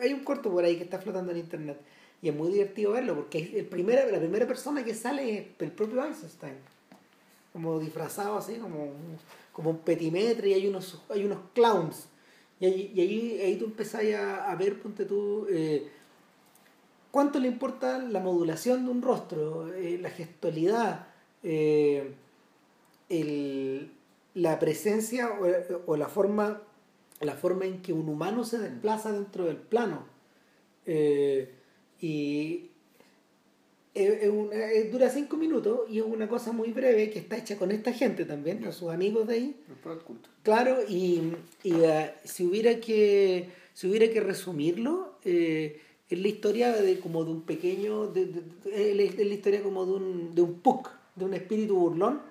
Hay un corto por ahí que está flotando en internet y es muy divertido verlo porque el primera, la primera persona que sale es el propio Einstein como disfrazado así como como un petimetre y hay unos hay unos clowns y ahí, y ahí, ahí tú empezás a, a ver ponte tú eh, cuánto le importa la modulación de un rostro eh, la gestualidad eh, el, la presencia o, o la forma la forma en que un humano se desplaza dentro del plano. Y dura cinco minutos y es una cosa muy breve que está hecha con esta gente también, con sus amigos de ahí. Claro, y, y uh, si hubiera que si hubiera que resumirlo, eh, es la historia de como de un pequeño, de, es la historia como de un, de un puck, de un espíritu burlón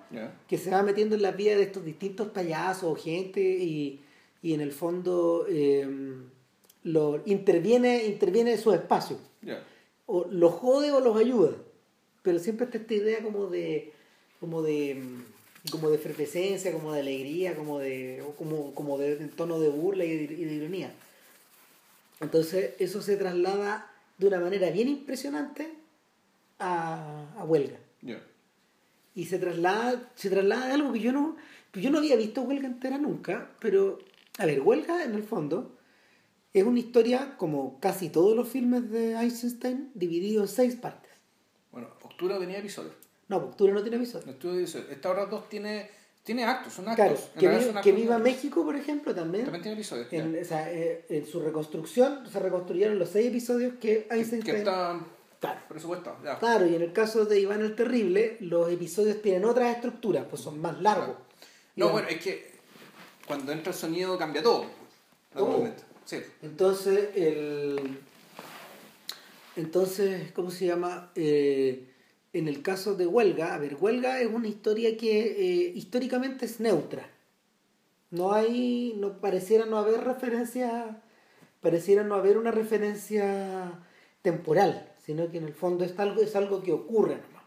que se va metiendo en la vida de estos distintos payasos o gente y y en el fondo em, lo, interviene, interviene en su espacio. O los jode o los ayuda. Pero siempre está esta idea como de como de como de efervescencia, como de alegría, como de como, como de, tono de burla y de, ironía. Entonces eso se traslada de una manera bien impresionante a, a huelga. Y se traslada, se traslada de algo que yo no, yo no había visto huelga entera nunca, pero a ver, Huelga, en el fondo, es una historia, como casi todos los filmes de Eisenstein, dividido en seis partes. Bueno, Octura tenía episodios. No, Octura no tiene episodios. Esta hora dos tiene, tiene actos, son actos. Claro, que, Viva México, por ejemplo, también. También tiene episodios. En, o sea, eh, en su reconstrucción se reconstruyeron los seis episodios que Eisenstein... Que están claro. presupuestados. Claro, y en el caso de Iván el Terrible, los episodios tienen otras estructuras, pues son más largos. No, bueno, es que cuando entra el sonido cambia todo. Oh. Entonces, el... Entonces, ¿cómo se llama? Eh, en el caso de Huelga, a ver, Huelga es una historia que eh, históricamente es neutra. No hay, no pareciera no haber referencia, pareciera no haber una referencia temporal, sino que en el fondo es algo, es algo que ocurre nomás.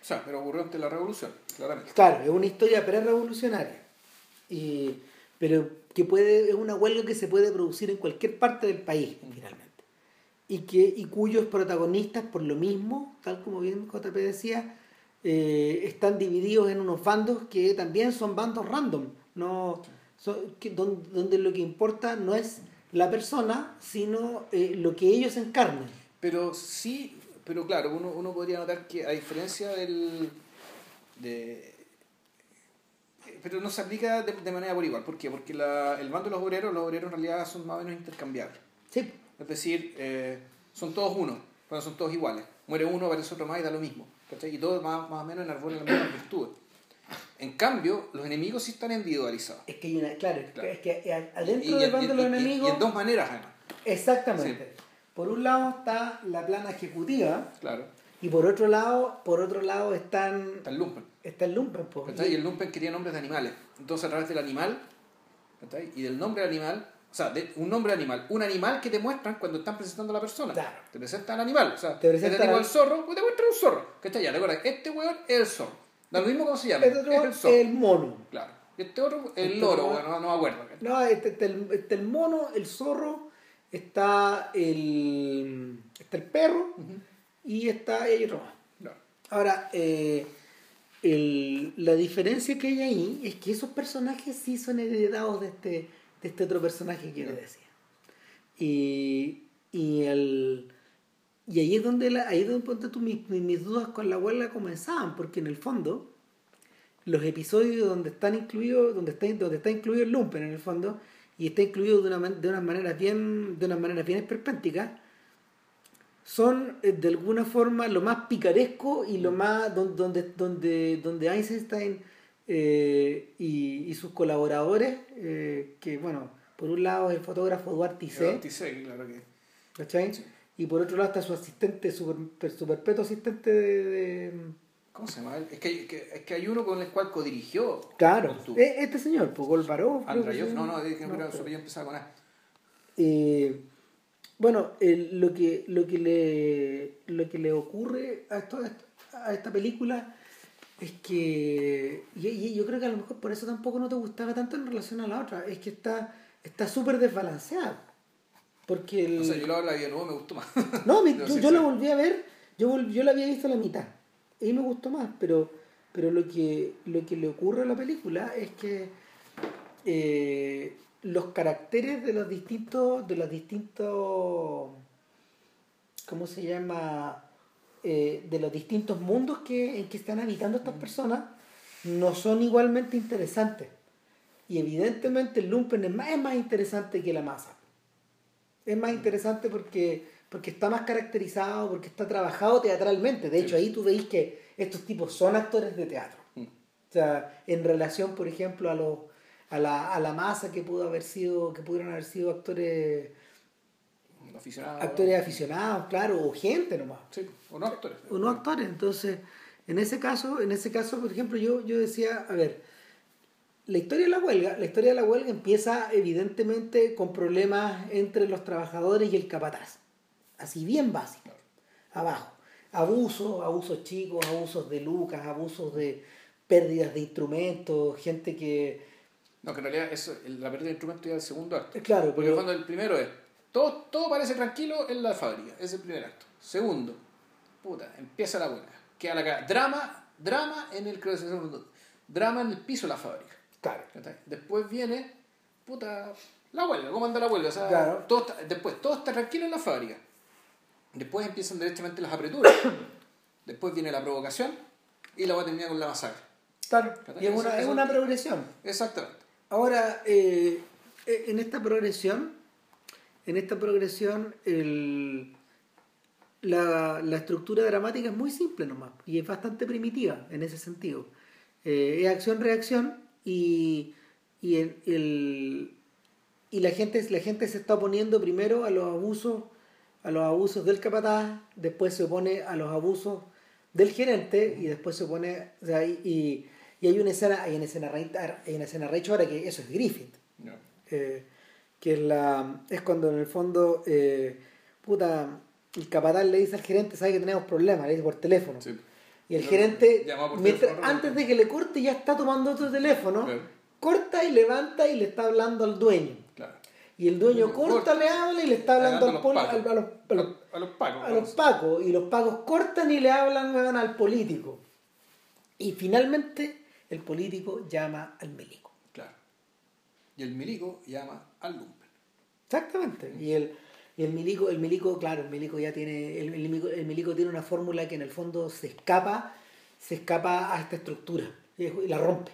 O sea, pero ocurrió ante la revolución, claramente. Claro, es una historia pre-revolucionaria. Y, pero que puede, es una huelga que se puede producir en cualquier parte del país, finalmente. Y, que, y cuyos protagonistas, por lo mismo, tal como bien JP decía, eh, están divididos en unos bandos que también son bandos random, no, que, donde, lo que importa no es la persona, sino eh, lo que ellos encarnan. Pero sí, pero claro, uno, uno podría notar que a diferencia del, de, pero no se aplica de, manera por igual. ¿Por qué? Porque la, el bando de los obreros, los obreros en realidad son más o menos intercambiables. Sí. Es decir, eh, son todos uno, pero son todos iguales. Muere uno, aparece otro más y da lo mismo. Y todos más, más o menos enarbolan las mismas virtudes. En cambio, los enemigos sí están individualizados. Es que hay una, claro, es que adentro del bando de los enemigos. Y, en dos maneras, además. Exactamente. Por un lado está la plana ejecutiva. Claro. Y por otro lado, por otro lado están. Está el lumpen. Está el lumpen, Y el lumpen quería nombres de animales. Entonces a través del animal, y del nombre del animal, o sea, de un nombre de animal, un animal que te muestran cuando están presentando a la persona. Claro. Te presentan al animal. O sea, te presentan al... el zorro, pues te muestran un zorro. ¿Cachai? Ya, recuerda, este weón es el zorro. Da lo mismo como se llama. Este otro es el zorro. El mono. Claro. Y este otro, el este loro, bueno, no, no, me acuerdo. No, este, este, el, este el mono, el zorro, está el, está el perro y está el otro más. Ahora, eh, la diferencia que hay ahí es que esos personajes sí son heredados de este, de este otro personaje que yo le decía. Y, y, el, y ahí es donde, la, ahí es donde tú, mis, mis, dudas con la abuela comenzaban, porque en el fondo, los episodios donde están incluidos, donde está, donde está incluido el lumpen en el fondo, y está incluido de una, de una manera bien, de una manera bien esperpéntica, son eh, de alguna forma lo más picaresco y lo mm. más donde, donde, donde Einstein eh, y, y, sus colaboradores, eh, que bueno, por un lado el fotógrafo Duarte Duarte claro que. ¿Cachai? Y por otro lado está su asistente, su, su perpetuo asistente de, ¿Cómo se llama? Es que, que, es que hay uno con el cual codirigió. Claro, este señor, pues Golbarov. no, no, dije que su apellido empezaba con A. Eh, bueno, lo, que, lo, que le, lo que le ocurre a, a esta película es que y, yo creo que a lo mejor por eso tampoco no te gustaba tanto en relación a la otra, es que está está súper desbalanceado. Porque el... O sea, yo la vi de nuevo, me gustó más. No, yo, yo la volví a ver, yo, yo la había visto a la mitad y me gustó más, pero, pero lo, que, lo que le ocurre a la película es que eh, los caracteres de los distintos, de los distintos, ¿cómo se llama? Eh, de los distintos mundos que, en que están habitando estas personas, no son igualmente interesantes. Y evidentemente el lumpen es más, es más interesante que la masa. Es más interesante porque, porque está más caracterizado, porque está trabajado teatralmente. De hecho, ahí tú veis que estos tipos son actores de teatro. Mm. O sea, en relación, por ejemplo, a los a la, a la masa que pudo haber sido, que pudieron haber sido actores Aficionado. actores aficionados, claro, o gente nomás. Sí, o no actores. O no actores. Entonces, en ese caso, en ese caso, por ejemplo, yo, yo decía, a ver, la historia de la huelga, la historia de la huelga empieza evidentemente con problemas entre los trabajadores y el capataz. Así bien básico. Abajo. Abusos, abusos chicos, abusos de lucas, abusos de pérdidas de instrumentos, gente que No, que en realidad eso, la pérdida de instrumentos ya es el segundo acto. Claro, Porque pero- cuando el primero es, todo, todo parece tranquilo en la fábrica, es el primer acto. Segundo, puta, empieza la huelga. Queda la cara. Drama, drama en el, creo drama en el piso de la fábrica. Claro. Después viene, puta, la huelga, ¿cómo anda la huelga? O sea, Claro. todo está- después todo está tranquilo en la fábrica. Después empiezan directamente las apreturas. después viene la provocación y la va a terminar con la masacre. Claro. Y es una, es una progresión. Exactamente. Ahora, eh, eh, en esta progresión, en esta progresión, la, estructura dramática es muy simple nomás y es bastante primitiva en ese sentido. Eh, es acción-reacción y, la, gente, se está oponiendo primero a los abusos a los abusos del capataz, después se opone a los abusos del gerente y después se opone o y, y- hay una escena hay una escena hay una escena re chora que eso es Griffith eh, que es, la, es cuando en el fondo, eh, puta, el capataz le dice al gerente, sabe que tenemos problemas, le dice por teléfono. Sí. Y el gerente, mientras- teléfono, antes de que le corte, ya está tomando otro teléfono, Claro. corta y levanta y le está hablando al dueño. Claro. Y el dueño Corta. corta, le habla y le está hablando al a los al- a los- a los A los pacos. a los pacos y los pacos cortan y le hablan al político. Y finalmente el político llama al milico. Claro. Y el milico llama al lumpen. Exactamente. Y el, y el milico, el milico, claro, el milico ya tiene, el, el milico, el milico tiene una fórmula que en el fondo se escapa, se escapa a esta estructura y la rompe.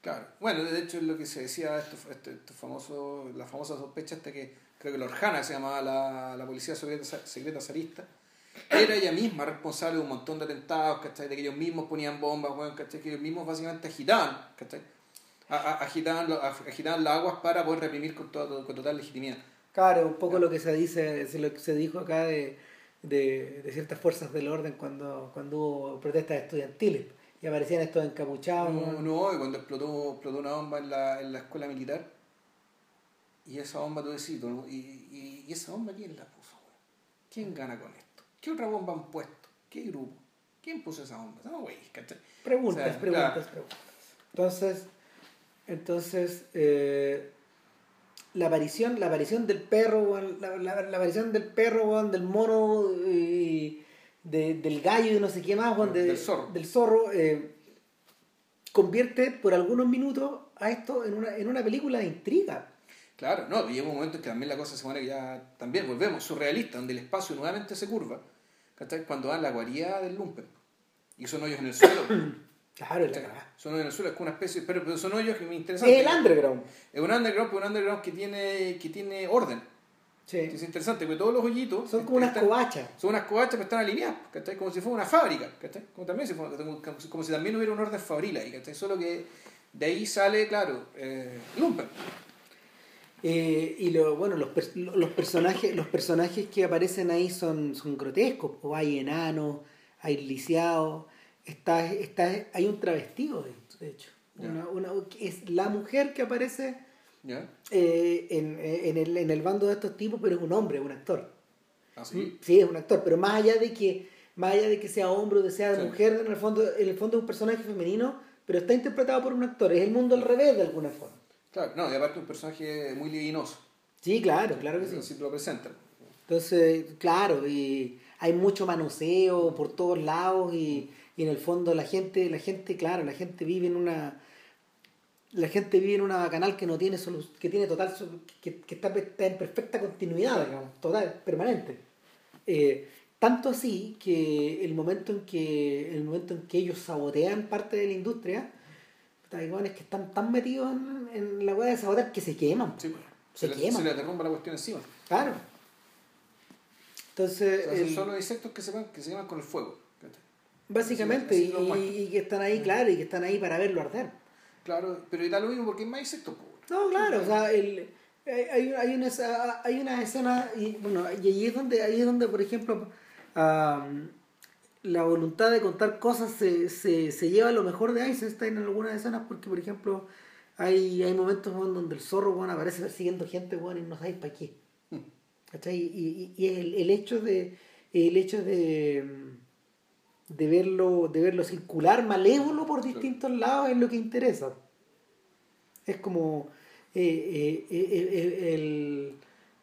Claro. Bueno, de hecho es lo que se decía, esto, esto, esto famoso, la famosa sospecha hasta que creo que Lorjana se llamaba la, la policía secreta, secreta zarista, era ella misma responsable de un montón de atentados, ¿cachai? De que ellos mismos ponían bombas, weón, ¿cachai? Que ellos mismos básicamente agitaban, ¿cachai? A- a- agitaban, agitaban las aguas para poder reprimir con, todo, con total legitimidad. Claro, un poco lo que se dice, lo que se dijo acá de, de, de ciertas fuerzas del orden cuando, cuando hubo protestas estudiantiles y aparecían estos encapuchados. No, no, y cuando explotó, explotó una bomba en la, en la escuela militar, y esa bomba tú decís, ¿no? y, y, y esa bomba quién la puso? ¿Quién gana con esto? ¿Qué otra bomba han puesto? ¿Qué grupo? ¿Quién puso esa bomba? No, güey, ¿cachai? Preguntas, O sea, preguntas, claro. preguntas. Entonces, entonces eh, la aparición, la aparición del perro, la, la- la aparición del perro, del mono, y de- del gallo y no sé qué más, de- Del zorro. del zorro, eh, convierte por algunos minutos a esto en una, en una película de intriga. Claro, no, y llega un momento en que también la cosa se pone que ya, también volvemos, surrealista, donde el espacio nuevamente se curva, ¿cachai? Cuando van la guarida del lumpen, y son hoyos en el suelo, Claro, es la son hoyos en el suelo, es como una especie, pero, pero son hoyos que me Es interesan. el underground. Es un underground, pero un underground que tiene, que tiene orden. Sí. Es interesante, porque todos los hoyitos Son como unas están- covachas. Son unas covachas que están alineadas, ¿cachai? Como si fuera una fábrica, ¿cachai? Como, también si fuera- como, como si también hubiera un orden fabril ahí, ¿cachai? Solo que de ahí sale, claro, eh, lumpen. Eh, y lo, bueno, los, los, personajes, los personajes que aparecen ahí son, son grotescos. O hay enanos, hay lisiados, está, está, hay un travestido, de hecho. Una, una- es la mujer que aparece eh, en, en el, en el bando de estos tipos, pero es un hombre, un actor. Así. Sí, es un actor, pero más allá de que, más allá de que sea hombre o de sea Sí. mujer, en el, fondo, en el fondo es un personaje femenino, pero está interpretado por un actor. Es el mundo al revés de alguna forma. Claro, no, y aparte un personaje muy libidinoso. Sí, claro, claro que sí. Así lo presentan. Entonces, claro, y hay mucho manoseo por todos lados y, y en el fondo la gente, la gente, claro, la gente vive en una la gente vive en una bacanal que no tiene solu- que tiene total que, que está, está en perfecta continuidad, digamos, total, permanente. Eh, tanto así que el momento en que el momento en que ellos sabotean parte de la industria Hay hueones que están tan metidos en, en la hueá de sabotar que se queman. Sí, pues. Se Se, le, quema. se le derrumba la cuestión encima. Claro. Entonces, O sea, son el- solo insectos que se, van, que se queman con el fuego. básicamente, así y, y que están ahí, claro, y que están ahí para verlo arder. Claro, pero da lo mismo porque hay más insectos. No, claro, o sea, el, hay, hay, hay una, esa- hay una escena, y bueno, y ahí es donde, ahí es donde por ejemplo, am, la voluntad de contar cosas se, se, se lleva a lo mejor de Eisenstein en algunas escenas, porque por ejemplo, hay, hay momentos donde el zorro weón, aparece persiguiendo gente weón, y no sabéis para qué. ¿Cachai? Y, y, y el, el hecho de el hecho de, de verlo de verlo circular malévolo por distintos lados es lo que interesa es como eh, eh, eh, el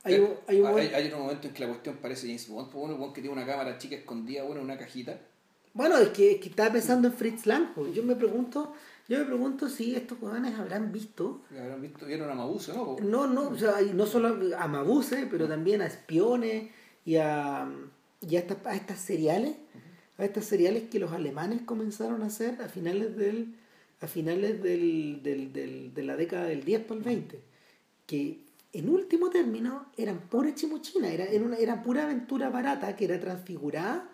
hay un, hay un hay, buen- hay momento en que la cuestión parece James Bond, pues, bueno, el que tiene una cámara chica escondida bueno, en una cajita. bueno es que, es que estaba pensando en Fritz Lang pues. yo me pregunto yo me pregunto si estos jóvenes habrán visto Habrán visto, vieron a Mabuse, ¿no? No, no, o sea, no solo a Mabuse, pero también a espiones y a, y a, estas, a estas seriales, a estas seriales que los alemanes comenzaron a hacer a finales del a finales del, del, del- de la década del 10 para el 20, que en último término eran pura chimuchina, era, era, era pura aventura barata que era transfigurada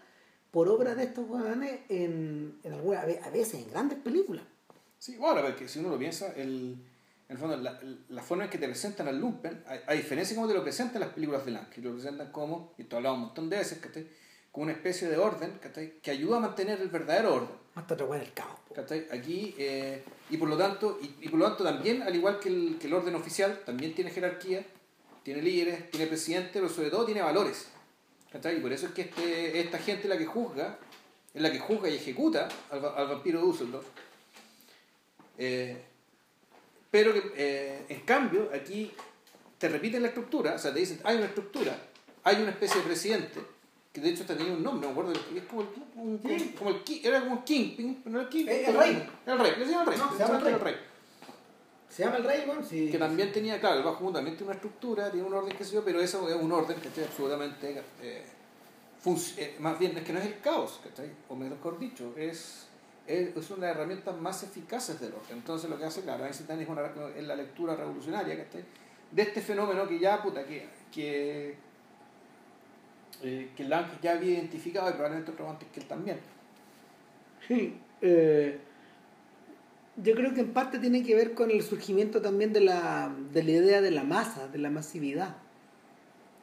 por obra de estos huevones en, en alguna, a veces en grandes películas. Sí, bueno, porque si uno lo piensa, el, en el fondo, la, la forma en que te presentan al Lumpen, a, a diferencia de cómo te lo presentan las películas de Lang, que lo presentan como, y esto hablado un montón de veces, ¿cachai? Como una especie de orden ¿cachai? que ayuda a mantener el verdadero orden. Hasta del caos. Aquí, eh, y por lo tanto, y, y por lo tanto también, al igual que el, que el orden oficial, también tiene jerarquía, tiene líderes, tiene presidente, pero sobre todo tiene valores. ¿cachai? Y por eso es que este, esta gente es la que juzga, es la que juzga y ejecuta al, al vampiro de Dusseldorf. Eh, pero que, eh, en cambio, aquí te repiten la estructura, o sea, te dicen, hay una estructura, hay una especie de presidente, que de hecho tenía un nombre, me acuerdo, es como el, un- como, como el era como un kingpin, pero no el Eh, el rey. El rey, le decían el rey, No, se llama el rey. ¿Se llama el rey? Sí. que también tenía, claro, el bajo mundo también tiene una estructura, tiene un orden que sé yo, pero eso es un orden que esté absolutamente, eh, eh, más bien es que no es el caos, ¿cachai? o mejor dicho, es, es, es una de las herramientas más eficaces del orden. Entonces lo que hace, claro, Einstein es, una, es la lectura revolucionaria, ¿cachai? De este fenómeno que ya, puta, que, que, eh, que Lang ya había identificado y probablemente otro antes que él también. Sí, eh, yo creo que en parte tiene que ver con el surgimiento también de la, de la idea de la masa, de la masividad.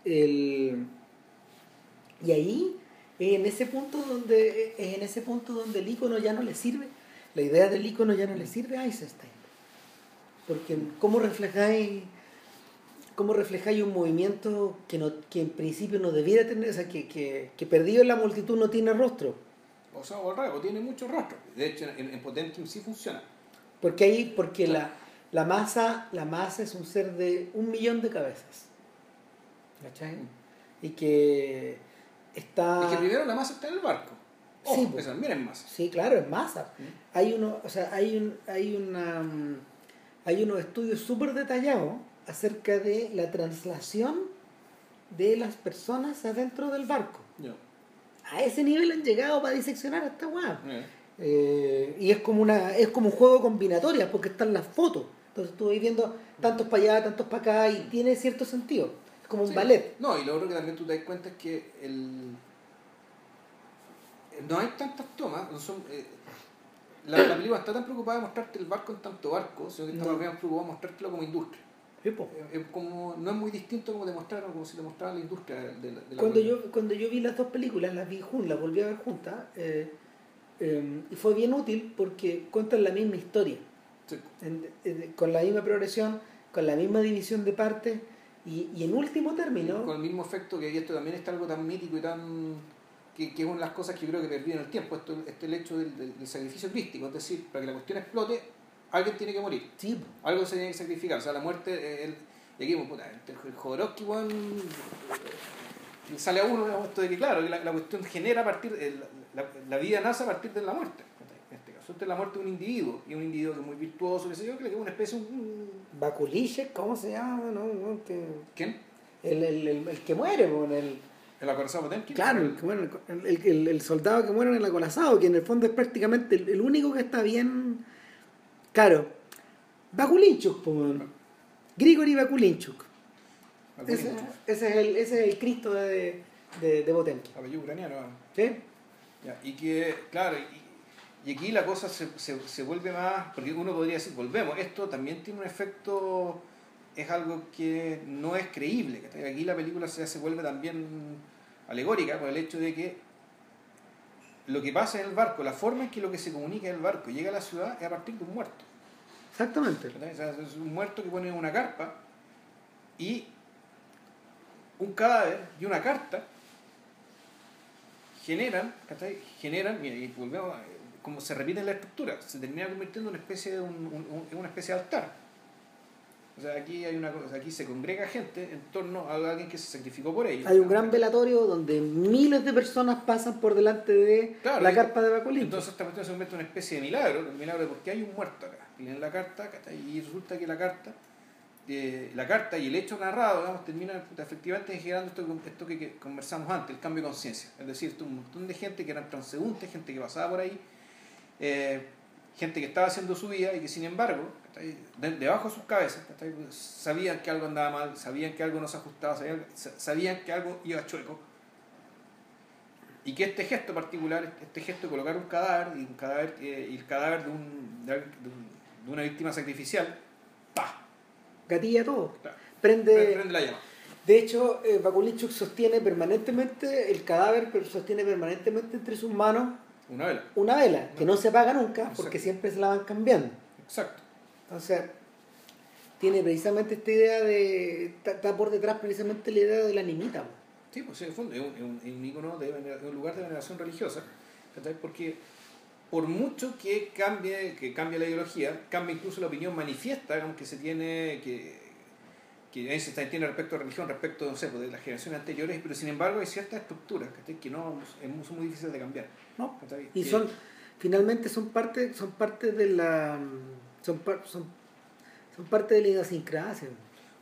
El, y ahí, en ese punto donde, en ese punto donde el icono ya no le sirve, la idea del icono ya no le sirve a Eisenstein. Porque cómo reflejáis, cómo reflejáis un movimiento que, no, que en principio no debiera tener, o sea, que, que, que perdido en la multitud no tiene rostro. O sea, o al revés, tiene muchos rostros. De hecho, en, en Potentium sí funciona. Porque ahí, porque la, la masa, la masa es un ser de un millón de cabezas. ¿Cachai? Y que está. Es que primero la masa está en el barco. Sí, pues. también es masa. Sí, claro, es masa. Hay uno, o sea, hay un, hay una mm, hay unos estudios súper detallados acerca de la traslación de las personas adentro del barco. Ya. A ese nivel han llegado para diseccionar a esta weá. Eh. Eh, y es como una es como un juego de combinatorias porque están las fotos entonces tú vas viendo tantos para allá tantos para acá y tiene cierto sentido es como un Sí. ballet No, y lo otro que también tú te das cuenta es que el... no hay tantas tomas. No son, eh, la, la película está tan preocupada de mostrarte el barco en tanto barco, sino que está No. más bien preocupada de mostrártelo como industria. Sí. Es- es como, no es muy distinto como te mostraron, como si te mostraran la industria de la, de la cuando película. yo cuando yo vi las dos películas las vi juntas las volví a ver juntas eh, eh, y fue bien útil porque cuentan la misma historia Sí. en- en- con la misma progresión con la misma división de partes y, y en último término Con el mismo efecto que esto también está algo tan mítico y tan. que, que es una de las cosas que yo creo que perdí en el tiempo. Esto, este el hecho del, del- del sacrificio crístico, es decir, para que la cuestión explote, alguien tiene que morir. sí. Algo se tiene que sacrificar. O sea, la muerte. eh, El, y aquí, pues, puta, el Jodorowsky, weón, eh, sale a uno ¿no? esto de que, claro, que la, la cuestión genera a partir. el- la, la vida nace a partir de la muerte. En este caso, esta es la muerte de un individuo. Y un individuo que es muy virtuoso, que sé yo, que es una especie. Un, Bakulisek, ¿cómo se llama? No, no, que- ¿Quién? el, el, el, el que muere en el ¿El acorazado Potemkin? Claro, el, que muere el, el- el- soldado que muere en el acorazado, que en el fondo es prácticamente el único que está bien Claro. Bakulinchuk, po, weón. Grigori Bakulinchuk. Ese, ese es el, ese es el Cristo de, de, de. Apellido ucraniano. ah. ¿Sí? Ya, y que, claro, y, y aquí la cosa se, se, se vuelve más, porque uno podría decir, volvemos, esto también tiene un efecto, es algo que no es creíble. ¿cachai? Aquí la película se, se vuelve también alegórica por el hecho de que lo que pasa en el barco, la forma en que lo que se comunica en el barco llega a la ciudad es a partir de un muerto. Exactamente. ¿cachai? O sea, es un muerto que pone una carpa y un cadáver y una carta generan, ¿cachai? generan, mira, y volvemos, a- como se repite en la estructura, se termina convirtiendo en una especie de, un- un- una especie de altar. O sea, aquí hay una cosa, aquí se congrega gente en torno a alguien que se sacrificó por ellos. Hay un gran velatorio donde miles de personas pasan por delante de Claro, la carpa de Bakulinchuk. Entonces esta cuestión se convierte en una especie de milagro, el milagro de porque hay un muerto acá. Leen la carta, y resulta que la carta, la carta y el hecho narrado, digamos, terminan efectivamente generando esto, esto que, conversamos antes, el cambio de conciencia. Es decir, un montón de gente que eran transeúntes, gente que pasaba por ahí, eh, gente que estaba haciendo su vida y que sin embargo, debajo de sus cabezas, sabían que algo andaba mal, sabían que algo no se ajustaba, sabían, sa- sabían que algo iba chueco. Y que este gesto particular, este gesto de colocar un cadáver y, un cadáver, eh, y el cadáver de un- de una víctima sacrificial, ¡pa! Gatilla todo. Claro. Prende, Prende la llama. De hecho, eh, sostiene permanentemente el cadáver, pero sostiene permanentemente entre sus manos Una vela. una vela, que no se apaga nunca porque siempre se la van cambiando. Exacto. Entonces, tiene precisamente esta idea de. Está, por detrás precisamente la idea de la nimita. Sí, pues en el fondo es un, es un, es un ícono de, un lugar de veneración religiosa, porque por mucho que cambie, que cambie la ideología, cambia incluso la opinión manifiesta digamos, que se tiene, que, que está- tiene respecto a religión, respecto no sé, pues, de las generaciones anteriores, pero sin embargo hay ciertas estructuras que no son muy difíciles de cambiar. ¿no? Y Que- son, finalmente son parte, son parte de la. Son, par- son, son parte de la idiosincrasia.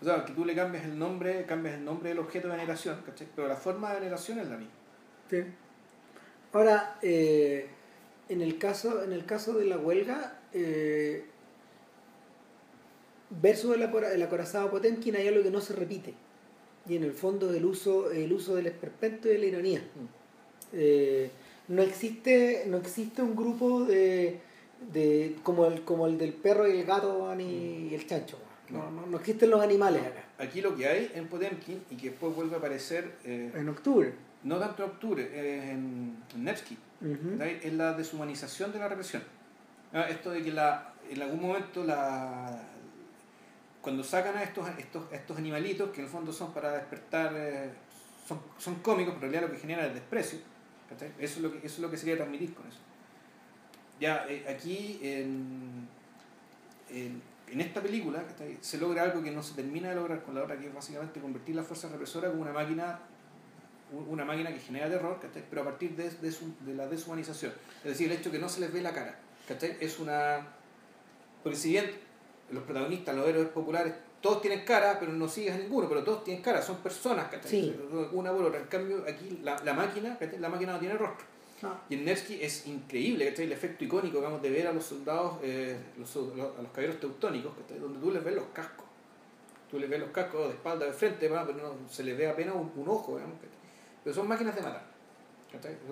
O sea, que tú le cambias el nombre, cambias el nombre del objeto de veneración, ¿cachai? pero la forma de veneración es la misma. Sí. Ahora, eh, en, el caso, en el caso de la huelga, eh, verso del acora- el acorazado Potemkin hay algo que no se repite. Y en el fondo el uso, el uso del esperpento y de la ironía. Eh, no existe no existe un grupo de, de como el como el del perro y el gato y, y el chancho no, no, no existen los animales acá. Aquí lo que hay en Potemkin y que después vuelve a aparecer, eh, en octubre. no tanto en octubre, eh, en, en Nevsky, Es la deshumanización de la represión. Ah, Esto de que la, en algún momento la, cuando sacan a estos, estos, estos animalitos, que en el fondo son para despertar, eh, son, son cómicos, pero en realidad lo que genera es desprecio. Eso, es lo que, eso es lo que sería transmitir con eso. Ya, eh, aquí en, en, en esta película se logra algo que no se termina de lograr con la otra, que es básicamente convertir la fuerza represora como una máquina una máquina que genera terror, ¿cachai? pero a partir de, de, su- de la deshumanización. Es decir, el hecho que no se les ve la cara. ¿cachai? Es una... Porque si bien los protagonistas, los héroes populares, todos tienen cara, pero no sigues a ninguno, pero todos tienen cara, son personas, ¿cachai? Sí. Una por otra. En cambio, aquí la, la máquina, ¿cachai? la máquina no tiene rostro. Ah. Y en Nevsky es increíble, ¿cachai? El efecto icónico, digamos, de ver a los soldados, eh, los, sol- los- a los caballeros teutónicos, ¿cachai? Donde tú les ves los cascos. Tú les ves los cascos de espalda, de frente, ¿verdad? pero no se les ve apenas un, un ojo, digamos, ¿cachai? Pero son máquinas de matar.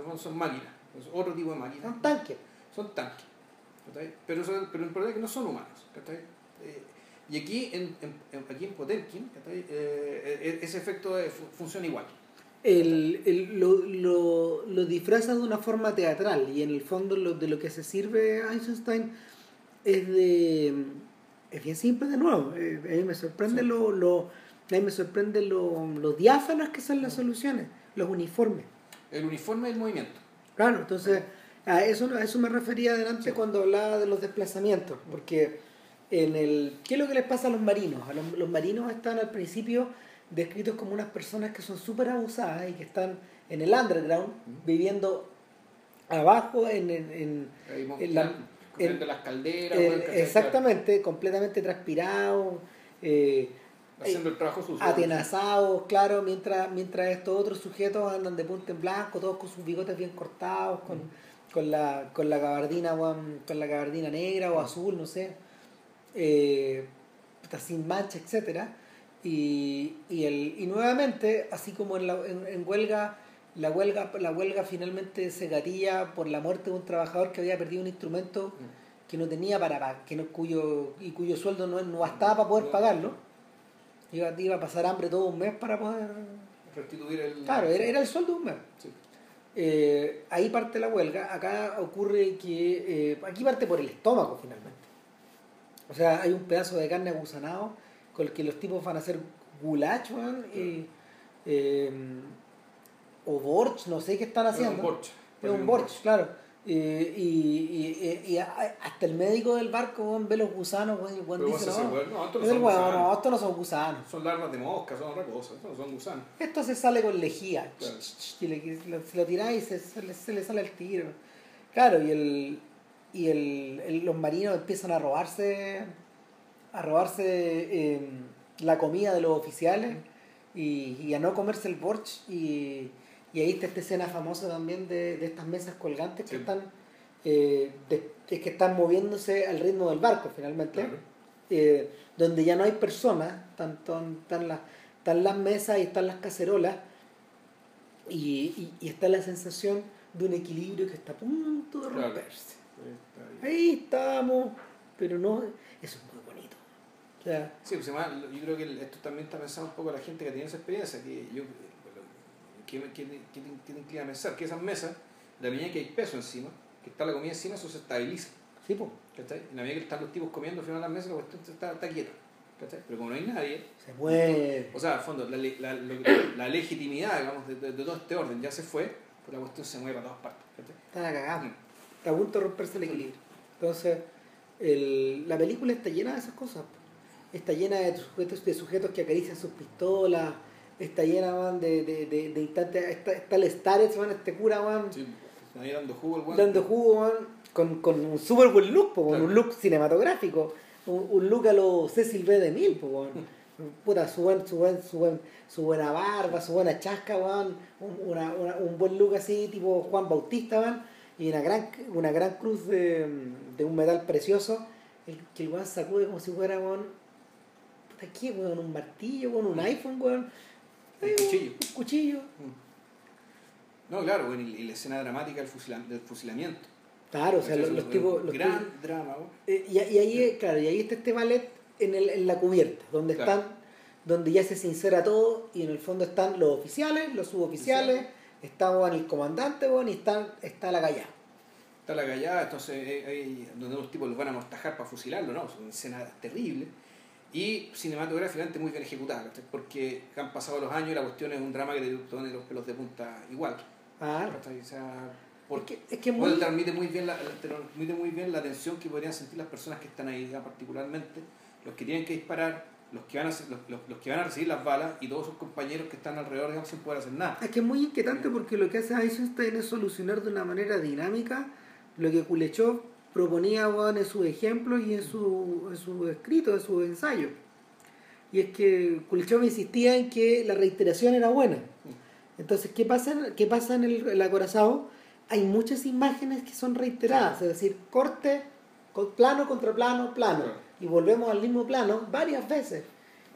Son, son máquinas, es otro tipo de máquinas. un tanque Son tanques. Pero, son- pero el problema es que no son humanos. Eh, y aquí en, aquí en Potemkin. Eh, eh, ese efecto fu- funciona igual. el, el- lo, lo, lo disfraza de una forma teatral y en el fondo lo, de lo que se sirve Einstein es de es bien simple de nuevo Eh, a mí me sorprende Sí. lo, lo a mí me sorprende lo, lo diáfanas que son las soluciones los uniformes El uniforme del movimiento. claro entonces a eso a eso me refería adelante Sí. cuando hablaba de los desplazamientos porque en el ¿qué es lo que les pasa a los marinos? A los, los marinos están al principio descritos como unas personas que son súper abusadas y que están en el underground viviendo abajo en, en- en- Ahí En la- las calderas, ¿cachai? exactamente completamente transpirados eh, Haciendo el trabajo sucio. atenazados claro mientras mientras estos otros sujetos andan de punta en blanco todos con sus bigotes bien cortados con, con la con la gabardina con la gabardina negra o azul no sé eh, sin mancha, etcétera. Y, y, el, y nuevamente, así como en, la, en, en huelga, la huelga, la huelga finalmente se gatilla por la muerte de un trabajador que había perdido un instrumento que no tenía para pagar, que no, cuyo, y cuyo sueldo no, no bastaba para poder pagarlo. Iba, iba a pasar hambre todo un mes para poder Restituir el. Claro, era, era el sueldo de un mes. Sí. Eh, ahí parte la huelga. Acá ocurre que. eh, aquí parte por el estómago finalmente. O sea, hay un pedazo de carne agusanado con el que los tipos van a hacer goulash, y, eh, o borch, no sé qué están haciendo. un borch. Es un borch, claro. Eh, y, y, y- y a- hasta el médico del barco weón, ve los gusanos weón, y el weón dice, no, weón, no, no el son gusanos. no, no son gusanos. Son larvas de mosca, son otra cosa, estos no son gusanos. Esto se sale con lejía. Claro. Sí. están eh, de- que están moviéndose al ritmo del barco finalmente Claro. eh, donde ya no hay personas, están, están, están las, están las mesas y están las cacerolas, y, y, y está la sensación de un equilibrio que está a punto de romperse. Está ahí. Ahí estamos, pero no, eso es muy bonito. O sea, Sí, pues además, yo creo que esto también está pensado un poco a la gente que tiene esa experiencia, que yo que, que, que, que te inclina a pensar que esas mesas, la medida que hay peso encima, que está la comida encima, eso se estabiliza. sí, ¿cachai? En la medida que están los tipos comiendo al final de la mesa, la cuestión está, está quieta. ¿cachai? Pero como no hay nadie, se mueve. o sea, al fondo, la, la, que- la legitimidad digamos, de, de- de todo este orden ya se fue, pues la cuestión se mueve para todas partes. ¿cachai? Está cagada. Mm. Está a punto de romperse el equilibrio. Entonces, el- la película está llena de esas cosas. Está llena de sujetos, de sujetos que acarician sus pistolas. Está llena man, de, de, de, de instantes. Está, está el Starets, man, este cura, man, Sí, ahí dando jugo el weón. dando jugo, man, con, con un super buen look, po, con Claro. un look cinematográfico. Un, un look a lo Cecil B. DeMille, po, weón. Puta, su, buen, su, buen, su, buen, su buena barba, su buena chasca, weón. Un, una, una- un buen look así, tipo Juan Bautista, weón. Y una gran, una gran cruz de, de un metal precioso. El, que el weón sacude como si fuera, weón. Puta, ¿qué, weón? Un martillo, weón, un iPhone, weón. Un cuchillo. Un cuchillo. No, claro, bueno, y, la escena dramática del, fusila- del fusilamiento. Claro, o sea, los, los tipos. Los gran tipos- drama. Eh, y, y ahí, claro, y ahí está este ballet en, el, en la cubierta, donde Claro. están, donde ya se sincera todo y en el fondo están los oficiales, los suboficiales, está bueno, el comandante bueno, y están, está la gallada. Está la callada, entonces eh, donde los tipos los van a mortajar para fusilarlo, ¿no? Es una escena terrible. Y cinematográficamente muy bien ejecutada, porque han pasado los años y la cuestión es un drama que te pone los pelos de punta igual. Ah. O sea, porque que, es que muy, transmite muy bien la, transmite muy bien la tensión que podrían sentir las personas que están ahí, particularmente los que tienen que disparar, los que van a los- los que van a recibir las balas y todos sus compañeros que están alrededor digamos, sin poder hacer nada. es que es muy inquietante porque lo que hace Eisenstein es solucionar de una manera dinámica lo que Kuleshov proponía bueno, en sus ejemplos y en su, en su escrito, en sus ensayos. Y es que Kuleshov insistía en que la reiteración era buena. Entonces, ¿qué pasa, qué pasa en el, el acorazado? Hay muchas imágenes que son reiteradas, es decir, corte, plano contra plano, plano. Y volvemos al mismo plano varias veces.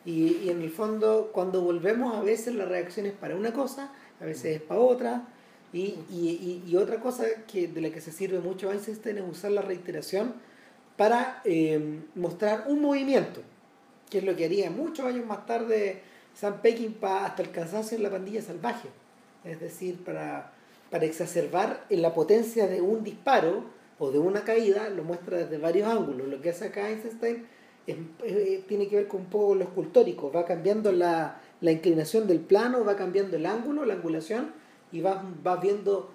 Y, y en el fondo, cuando volvemos, a veces la reacción es para una cosa, a veces es para otra. Y, y, y- y otra cosa que, de la que se sirve mucho Einstein es usar la reiteración para eh, mostrar un movimiento, que es lo que haría muchos años más tarde Sam Peckinpah hasta el cansancio en la pandilla salvaje. Es decir, para, para exacerbar en la potencia de un disparo o de una caída, lo muestra desde varios ángulos. Lo que hace acá Einstein es- eh, tiene que ver con un poco lo escultórico, va cambiando la, la inclinación del plano, va cambiando el ángulo, la angulación, y vas vas viendo,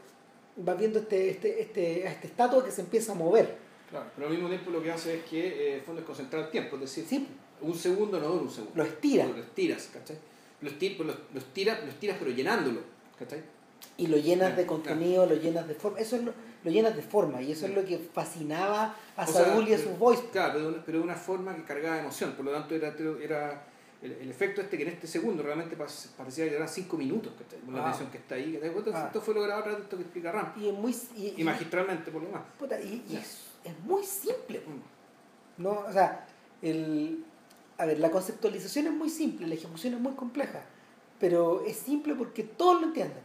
vas viendo este, este, este, este estatua que se empieza a mover. Claro, pero al mismo tiempo lo que hace es que eh, el fondo es concentrar el tiempo, es decir, Sí, un segundo no dura un segundo. lo estira. Lo estiras, ¿cachai? Lo estiras, los, los tiras, los tiras pero llenándolo, ¿cachai? y lo llenas de Claro, contenido, lo llenas de forma, eso es lo, lo llenas de forma y eso es lo que fascinaba a Saúl y a sus voice. Claro, pero de, una, pero de una forma que cargaba de emoción, por lo tanto era, era el, el efecto este que en este segundo realmente pa- parecía que eran cinco minutos, ¿cachai? Por la Ah. tensión que está ahí, Ah. esto fue logrado a de esto que explica Ram, Y es muy y, y magistralmente por lo más. puta, y- es, es muy simple. No, o sea, el, a ver, la conceptualización es muy simple, la ejecución es muy compleja, pero es simple porque todos lo entienden.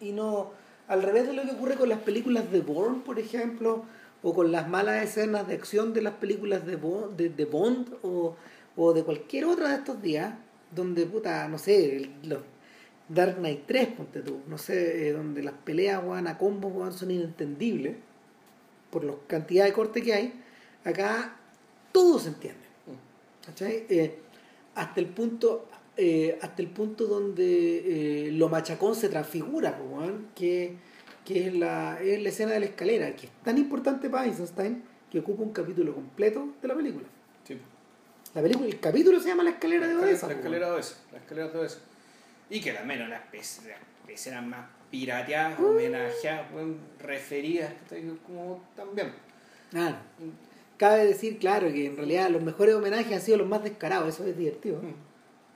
Y no, al revés de lo que ocurre con las películas de Bourne, por ejemplo, o con las malas escenas de acción de las películas de Bond, de, Bond o, o, de cualquier otra de estos días, donde, puta, no sé, los Dark Knight 3, ponte tú, no sé, eh, donde las peleas, a combos, son inentendibles por la cantidad de corte que hay, acá todo se entiende. Eh, hasta el punto eh, hasta el punto donde lo machacón se transfigura, que que es la, es la escena de la escalera, que es tan importante para Einstein que ocupa un capítulo completo de la película. La película, el capítulo se llama La escalera de Odessa. La escalera de Odessa, la escalera de Odessa. Y que también las escenas más pirateadas, uh. homenajeadas, referidas, como también. Claro. Cabe decir, claro, que en realidad los mejores homenajes han sido los más descarados, eso es divertido. Mm.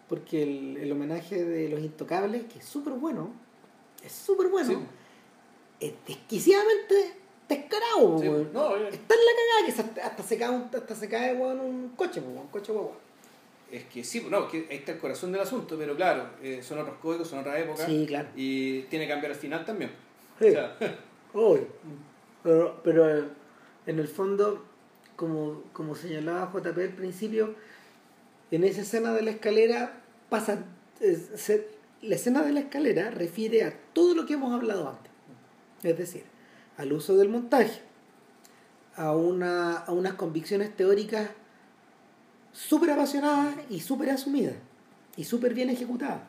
Porque el, el, homenaje de los intocables, que es súper bueno, es súper bueno es desquiciadamente descarado, no, Está en la cagada que hasta se cae, un, hasta se cae un coche, un coche guagua. Es que sí, no, que ahí está el corazón del asunto, pero claro, eh, son otros códigos, son otra época. Sí, claro. Y tiene que cambiar el final también. Sí. Pero, pero eh, en el fondo, como, como señalaba JP al principio, en esa escena de la escalera pasa. la escena de la escalera refiere a todo lo que hemos hablado antes es decir, al uso del montaje, a, una, a unas convicciones teóricas súper apasionadas y súper asumidas y súper bien ejecutadas.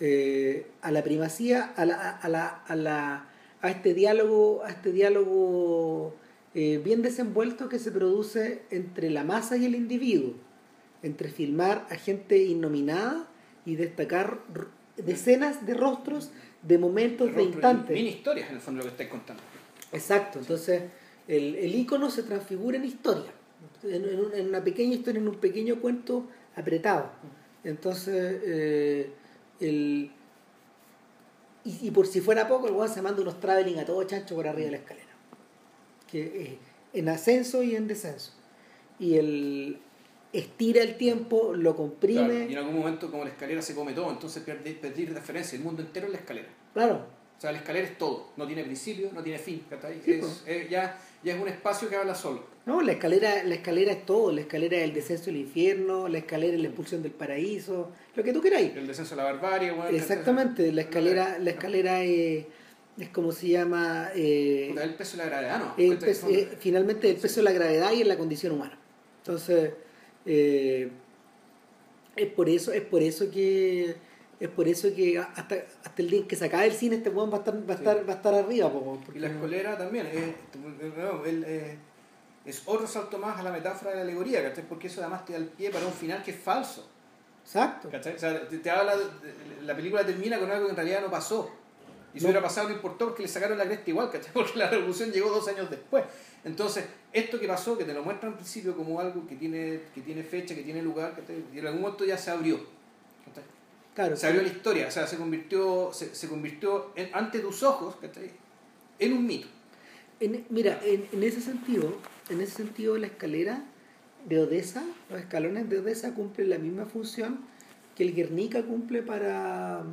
Eh, a la primacía, a, la, a, la, a, la, a este diálogo, a este diálogo eh, bien desenvuelto que se produce entre la masa y el individuo, entre filmar a gente innominada y destacar decenas de rostros de momentos, de, instantes. Mini historias, en el fondo, lo que estáis contando. Exacto, entonces el, el icono se transfigura en historia, en, una pequeña historia, en un pequeño cuento apretado. Entonces, eh, el, y, por si fuera poco, el weón se manda unos traveling a todo chancho por arriba de la escalera. Que, en ascenso y en descenso. Y el, estira el tiempo, lo comprime. y en algún momento, como la escalera se come todo, entonces perdí, referencia. El mundo entero es la escalera. Claro. O sea, la escalera es todo. No tiene principio, no tiene fin. es, ya, ya es un espacio que habla solo. No, la escalera, la escalera es todo. La escalera es el descenso del infierno, la escalera es la expulsión del paraíso, lo que tú queráis. El descenso de la barbarie. Exactamente. La escalera, la escalera es es como se llama eh, el peso de la gravedad no eh, finalmente el peso de la gravedad y en la condición humana entonces eh, es por eso, es por eso que es por eso que hasta, hasta el día en que se acabe el cine este weón va a estar, va a estar, va a estar arriba. y la escolera también es, es otro salto más a la metáfora de la alegoría, Porque eso además te da el pie para un final que es falso. Exacto. te, habla la película termina con algo que en realidad no pasó. Y si hubiera pasado no importó porque le sacaron la cresta igual, Porque la revolución llegó dos años después. Entonces, esto que pasó, que te lo muestran al principio como algo que tiene, que tiene fecha, que tiene lugar, y en algún momento ya se abrió. Claro, se abrió la historia, o sea, se convirtió, se, convirtió ante tus ojos en un mito. mira, en, ese sentido, en ese sentido la escalera de Odessa, los escalones de Odessa cumplen la misma función que el Guernica cumple para,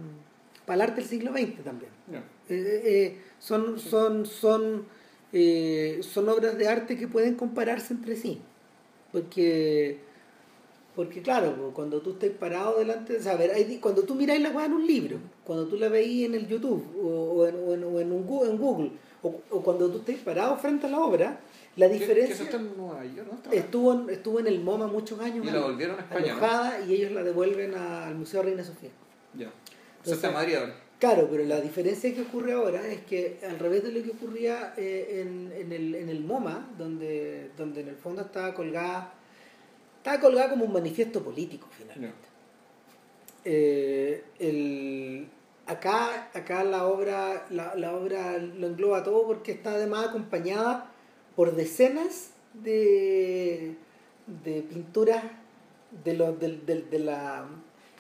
para el arte del siglo XX también. Eh, eh, eh, son, son, son eh, son obras de arte que pueden compararse entre sí. Porque, porque claro, cuando tú estés parado delante, o hay, cuando tú miráis la weá en un libro, cuando tú la veís en el YouTube o, en, o en, un, en Google, o, cuando tú estés parado frente a la obra, la diferencia. estuvo, estuvo en el MoMA muchos años. Y la volvieron a España. Y ellos la devuelven al Museo Reina Sofía. Ya. Eso está en Madrid ahora. Claro, pero la diferencia que ocurre ahora es que al revés de lo que ocurría eh, en, en, el, en el MoMA, donde, donde en el fondo estaba colgada, estaba colgada como un manifiesto político finalmente. Eh, el, acá, acá la obra, la, la, obra lo engloba todo porque está además acompañada por decenas de, de pinturas de los de, de, de la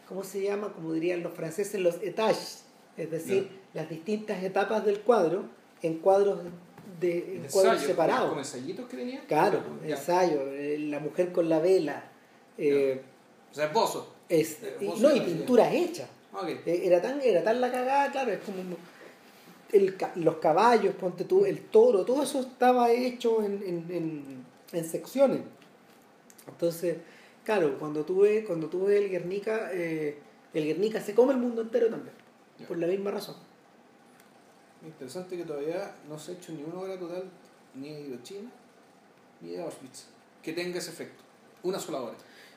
¿cómo se llama? como dirían los franceses, los étages es decir, las distintas etapas del cuadro en cuadros de, en cuadros separados. ¿Como ensayitos que tenía? Claro, ensayo, eh, la mujer con la vela. Eh, o sea. Es, no, y pinturas hechas. Okay. Era, tan, era tan la cagada, claro, es como el, los caballos, ponte tú, el toro, todo eso estaba hecho en, en, en, secciones. Entonces, claro, cuando tuve, cuando tuve el Guernica, eh, el Guernica se come el mundo entero también, por la misma razón. Interesante que todavía no se ha hecho ni una obra total ni de Hiroshima ni de Auschwitz que tenga ese efecto. Una sola obra.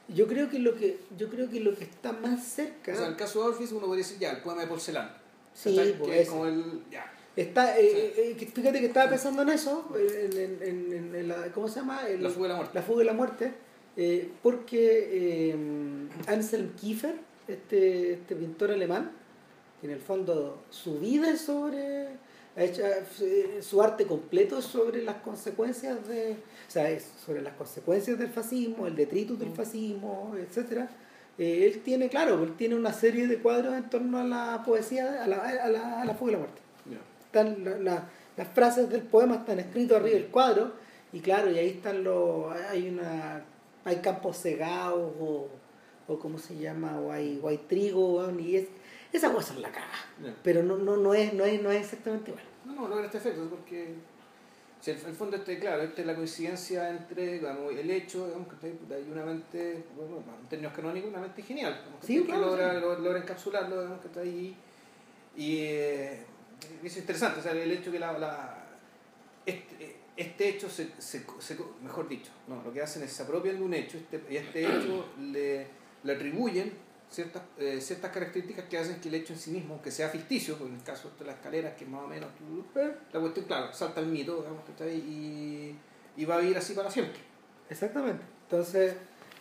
Yo creo que lo que, yo creo que lo que está más cerca. O sea, en el caso de Auschwitz uno podría decir ya, el poema de porcelana. Sí, que es como el. Ya. Está, eh, eh, fíjate que estaba pensando en eso, en, en, en, la, ¿cómo se llama? la fuga de la muerte. La fuga de la muerte, eh, porque Anselm Kiefer, este, este pintor alemán, en el fondo su vida es sobre su arte completo es sobre las consecuencias de o sea es sobre las consecuencias del fascismo el detritus del mm. fascismo etcétera. Eh, él tiene claro él tiene una serie de cuadros en torno a la poesía a la, a la, a la fuga de la muerte. Están las frases del poema están escritas arriba del cuadro y claro y ahí están los hay una hay campos cegados o, o cómo se llama o hay, o hay trigo y es esa cosa es la caga. Pero no, no, no, es, no, es, no es exactamente igual. No, no, logra este efecto, porque si el, el fondo este, claro, esta es la coincidencia entre el hecho, digamos, que hay una mente, bueno, en términos canónicos, una mente genial, sí, que logra, logra, encapsularlo, digamos, que está ahí. Y eh, es interesante, o sea, el hecho que la, la este, este, hecho se, se, mejor dicho, no, lo que hacen es se apropian de un hecho, este, y este hecho le, le atribuyen ciertas, eh, ciertas características que hacen que el hecho en sí mismo, que sea ficticio, en el caso de las escaleras, que más o menos, la cuestión, claro, salta el mito, digamos, que está ahí, y, y va a vivir así para siempre. Exactamente. Entonces,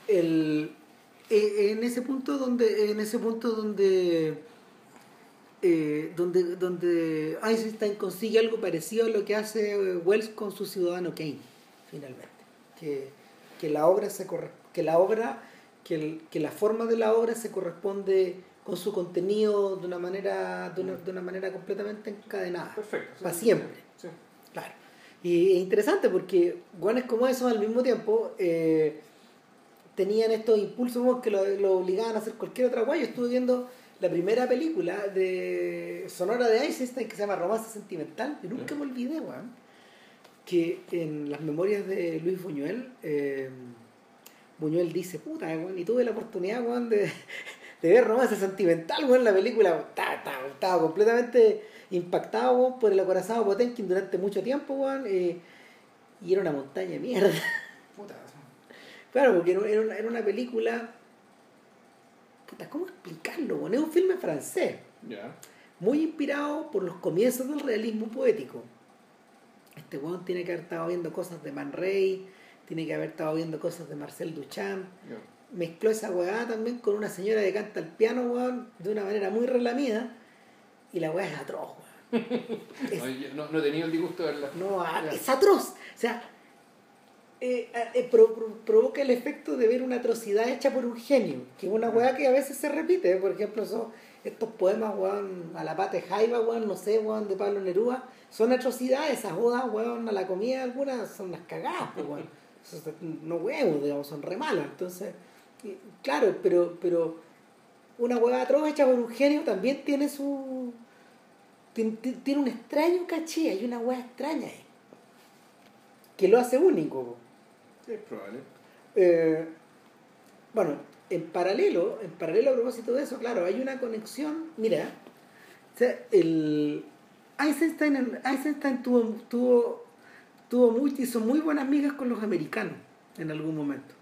el, eh, en ese punto donde, en ese punto donde, eh, donde, donde Einstein consigue algo parecido a lo que hace Wells con su ciudadano Kane, finalmente. Que, que la obra se corre, que la obra que, que, la forma de la obra se corresponde con su contenido de una manera, de una, de una manera completamente encadenada. Perfecto. Para siempre. Sí. Claro. Y es interesante porque guanes como esos al mismo tiempo eh, tenían estos impulsos que lo, lo, obligaban a hacer cualquier otra guay. Yo estuve viendo la primera película de Sonora de Einstein que se llama Romance Sentimental y nunca me olvidé, weón, que en las memorias de Luis Buñuel eh, Buñuel dice, puta, y tuve la oportunidad, de, de ver romance sentimental, weón, la película, estaba, completamente impactado, por el acorazado Potenkin durante mucho tiempo, weón, eh, y era una montaña de mierda. Puta. Claro, porque era una, era una película, puta, ¿cómo explicarlo, weón? Es un filme francés. Muy inspirado por los comienzos del realismo poético. Este weón tiene que haber estado viendo cosas de Man Ray, tiene que haber estado viendo cosas de Marcel Duchamp. Mezcló esa weá también con una señora que canta el piano, weón, de una manera muy relamida. Y la weá es atroz, weón. no, no, he tenido el disgusto de verla. No, es atroz. O sea, eh, eh, provoca el efecto de ver una atrocidad hecha por un genio, que es una weá que a veces se repite. Por ejemplo, son estos poemas, weón, a la pata de Jaiba, weón, no sé, weón, de Pablo Neruda, son atrocidades, esas bodas, weón, a la comida algunas son las cagadas, weón no huevos, digamos, son re malas. Entonces, claro, pero, pero una hueva atroz hecha por un genio también tiene su. Tiene, un extraño caché, hay una hueva extraña. Que lo hace único. Es probable. Eh, bueno, en paralelo, en paralelo a propósito de eso, claro, hay una conexión. Mira, o sea, el Einstein, Einstein tuvo, tuvo tuvo muy, hizo muy buenas amigas con los americanos en algún momento.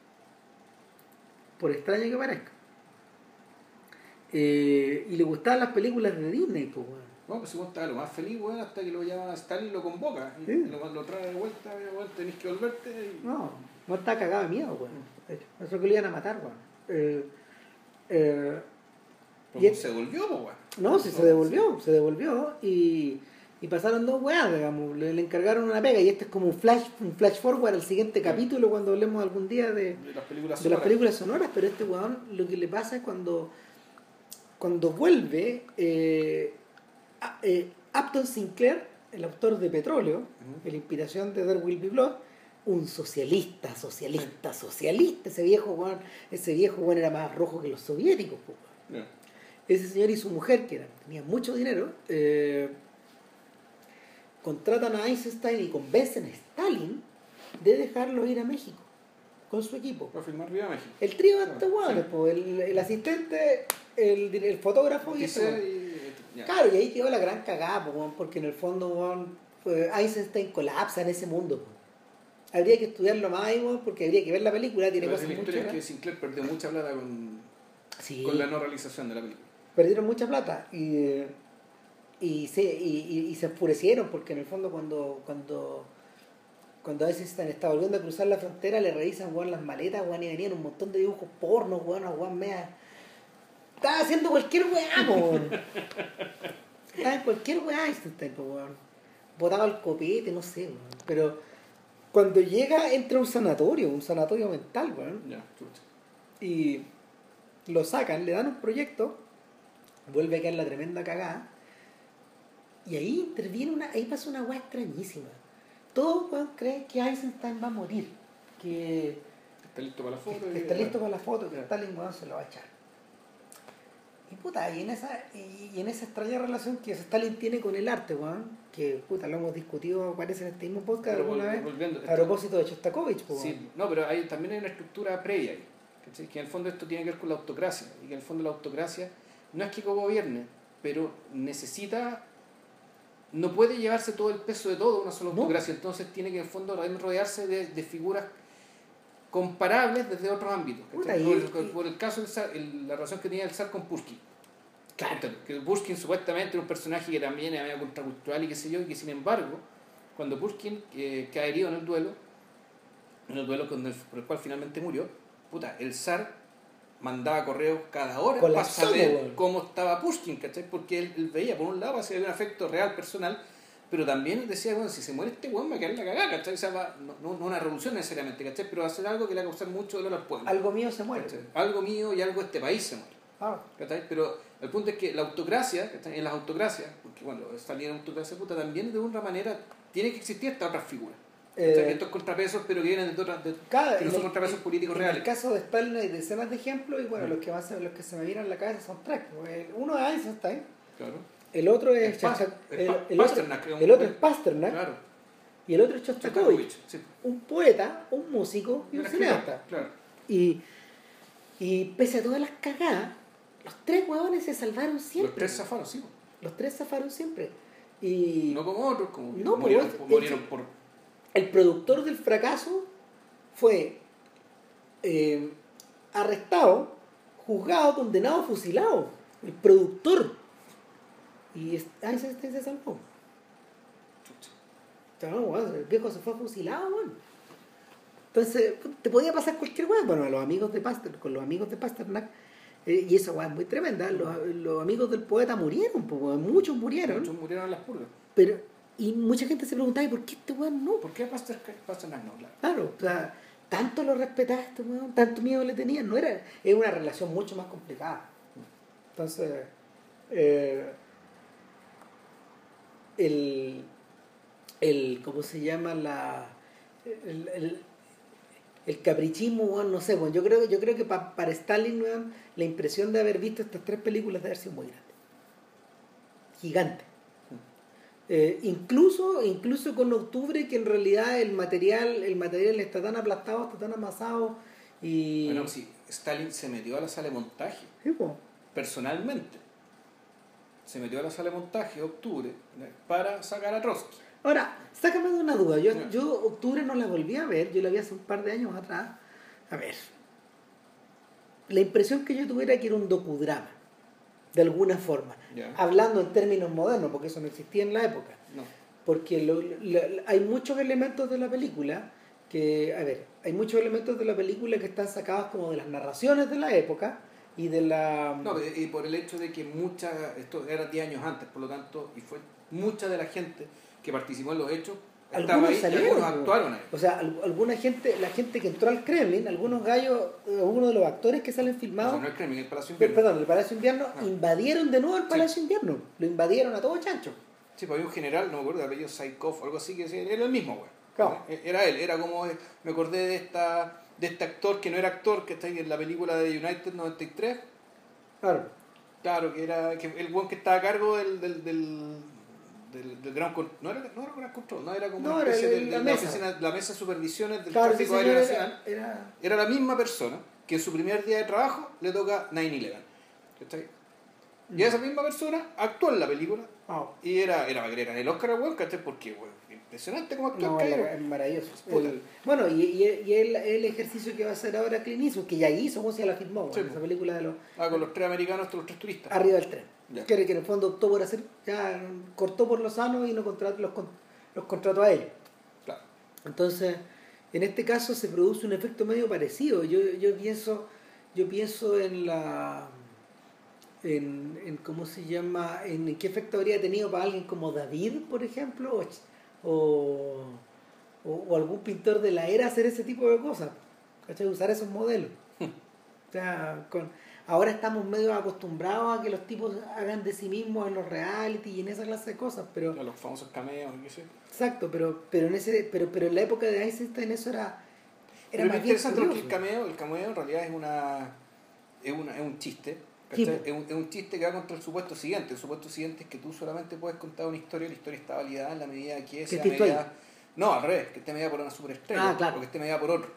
Por extraño que parezca. Eh, y le gustaban las películas de Disney, pues, bueno. No, pues estaba lo más feliz, bueno, hasta que lo llama Stalin y lo convoca. Y lo, lo, trae de vuelta, bueno, tenés que volverte. No, no está cagado de miedo, bueno. Eso que lo iban a matar, bueno. Eh, eh, y se devolvió, pues, bueno. No, sí, se devolvió, se devolvió y y pasaron dos weas, digamos, le, encargaron una pega y este es como un flash, un flash forward al siguiente capítulo cuando hablemos algún día de, de, las, películas de las, películas sonoras, pero este weón lo que le pasa es cuando cuando vuelve eh, eh Upton Sinclair el autor de Petróleo, la inspiración de There Will Be Blood, un socialista, socialista, socialista. Ese viejo weón, ese viejo weón era más rojo que los soviéticos. po. Ya. Ese señor y su mujer, que era, tenía mucho dinero, eh, contratan a Einstein y convencen a Stalin de dejarlo ir a México con su equipo. Va a filmar Viva México. El trío de estos po, el, el asistente, el, el fotógrafo y este y- ya. Claro, y ahí quedó la gran cagada, po, porque en el fondo fue- Einstein colapsa en ese mundo. po. Habría que estudiarlo más, weón, porque habría que ver la película, tiene Pero cosas la historia es que. Sinclair perdió mucha plata con, Sí. con la no realización de la película. perdieron mucha plata y, y, se, y, y- y se enfurecieron porque en el fondo cuando cuando cuando Einstein está volviendo a cruzar la frontera le revisan weón, las maletas weón, y venían un montón de dibujos pornos weón, weón mea estaba haciendo cualquier weá weón. estaba en cualquier weá Einstein po, weón. botaba el copete no sé weón. pero cuando llega entra a un sanatorio un sanatorio mental weón Ya, chucha. y lo sacan, le dan un proyecto, vuelve a caer la tremenda cagada, y ahí interviene una, ahí pasa una weá extrañísima. Todos weón, creen que Einstein va a morir, que Está listo para la foto. y- está listo para la foto, que. Stalin weón, se lo va a echar. Y puta, y en esa, y, en esa extraña relación que Stalin tiene con el arte, weón, que puta, lo hemos discutido, parece en este mismo podcast Pero alguna vez, volviendo, a propósito de Shostakovich, po, Sí, no, pero hay, también hay una estructura previa ahí. Que en el fondo esto tiene que ver con la autocracia. Y que en el fondo la autocracia no es que gobierne, pero necesita. No puede llevarse todo el peso de todo una sola No. autocracia. Entonces tiene que en el fondo rodearse de, de figuras comparables desde otros ámbitos. Por, y- por- el caso, el- la relación que tenía el zar con Pushkin. Claro. Que Pushkin supuestamente era un personaje que también era contracultural y qué sé yo, y que sin embargo, cuando Pushkin eh, cae herido en el duelo, en el duelo con el- por el cual finalmente murió, puta, el zar mandaba correos cada hora para saber cómo estaba Pushkin, ¿cachai? Porque él, él veía, por un lado, si había un afecto real, personal, pero también decía, bueno, si se muere este weón va a quedar la cagada, ¿cachai? O sea, va- no, no- una revolución necesariamente, ¿cachai? Pero va a ser algo que le va a causar mucho dolor al pueblo. Algo mío se muere. ¿cachai? Algo mío y algo de este país se muere. Ah, ¿cachai? Pero el punto es que la autocracia, ¿cachai? en las autocracias, porque bueno, salir en autocracia puta, también de una manera tiene que existir esta otra figura. ¿cachai? Eh, Estos contrapesos, pero que vienen de otras. de- Cada- que no en son el- contrapesos en- políticos en reales. el caso de Stalin hay decenas de ejemplos y bueno, Mm. los, que más, se- los que se me vienen a la cabeza son tres. pues, Uno es Einstein, Claro. El otro es, el, el otro, es un- el otro es Pasternak Claro. y el otro es sí. un poeta, un músico y un cineasta. Claro. Y, y pese a todas las cagadas, los tres huevones se salvaron siempre. Los tres zafaron, sí. Los tres zafaron siempre. Y No como otros, como No, murieron, pues, murieron es- por. el productor del fracaso fue eh, arrestado, juzgado, condenado, fusilado. El productor. Y Einstein se salvó. No, weón, el viejo se fue fusilado, weón. Entonces, te podía pasar cualquier weón. Bueno, a los amigos de Pasternak, con los amigos de Pasternak, eh, y esa weón es muy tremenda, los, los amigos del poeta murieron, pues, weón, muchos murieron. Muchos murieron en las purgas. Pero, y mucha gente se preguntaba, ¿y por qué este weón no? ¿Por qué Pasternak Pasternak no? Claro. Claro, o sea, tanto lo respetaste, weón, tanto miedo le tenían, no era, era una relación mucho más complicada. Entonces, eh, el, el, ¿cómo se llama? La, el, el, el caprichismo, no sé, weón, yo creo, yo creo que pa- para Stalin, la impresión de haber visto estas tres películas debe haber sido muy grande. Gigante. Eh, incluso, incluso con octubre que en realidad el material, el material está tan aplastado, está tan amasado y. Bueno, sí, Stalin se metió a la sala de montaje. Sí, personalmente se metió a la sala de montaje octubre para sacar a Trotsky. Ahora, sácame de una duda. Yo, yo octubre no la volví a ver, yo la vi hace un par de años atrás. A ver. La impresión que yo tuve era que era un docudrama, de alguna forma. Hablando en términos modernos, porque eso no existía en la época. No. porque lo- lo- hay muchos elementos de la película que, a ver, hay muchos elementos de la película que están sacados como de las narraciones de la época y de la... No, y por el hecho de que mucha, esto era 10 años antes, por lo tanto, y fue mucha de la gente que participó en los hechos, estaba algunos ahí y salieron, algunos po. actuaron ahí. O sea, al- alguna gente, la gente que entró al Kremlin, algunos gallos, eh, algunos de los actores que salen O filmados, sea, no el Kremlin, el Palacio Invierno. perdón, el Palacio Invierno, Ah. invadieron de nuevo el Sí. Palacio Invierno, lo invadieron a todo chancho. Sí, pues había un general, no me acuerdo, de apellido Saikov o algo así, que decía, era el mismo, güey. Claro. Era él, era como, me acordé de esta de este actor que no era actor, que está en la película de United 93. Claro. Claro, que era que el buen que estaba a cargo del, del, del, del, del Ground Control. No era, no era Ground Control, no era como No, una era especie el- de, la mesa. oficina- la mesa de supervisiones del Claro, tráfico aéreo nacional. era, era- Era la misma persona que en su primer día de trabajo le toca 9-11. ¿Cachai? Y esa misma persona actuó en la película Ah, y era, era, era el Oscar, ¿cachai? Porque, impresionante como actor no, es maravilloso. El- bueno, y, y, y el, el ejercicio que va a hacer ahora Clint Eastwood, que ya hizo, ¿cómo se la firmó? Sí, esa po. película de los Ah, con los tres americanos, los tres turistas. Arriba del tren. Que, que en el fondo optó por hacer, ya cortó por los sanos y no contrató, los, con- los contrató a. Claro. Entonces, en este caso se produce un efecto medio parecido. Yo, yo pienso, yo pienso en la en, en cómo se llama, en qué efecto habría tenido para alguien como David, por ejemplo, o, o, o- o algún pintor de la era hacer ese tipo de cosas, ¿cachai? usar esos modelos. O sea, con, ahora estamos medio acostumbrados a que los tipos hagan de sí mismos en los reality y en esa clase de cosas, pero Los famosos cameos, qué sé. Exacto, pero, pero en ese, pero, pero en la época de Einstein eso era, era Pero más bien interesante el cameo, el cameo en realidad es una es, una, es un chiste. Es, un, es un chiste que va contra el supuesto siguiente. El supuesto siguiente es que tú solamente puedes contar una historia y la historia está validada en la medida que sea medida. No, al revés, que esté medida por una superestrella. Ah, claro. O que esté medida por otro.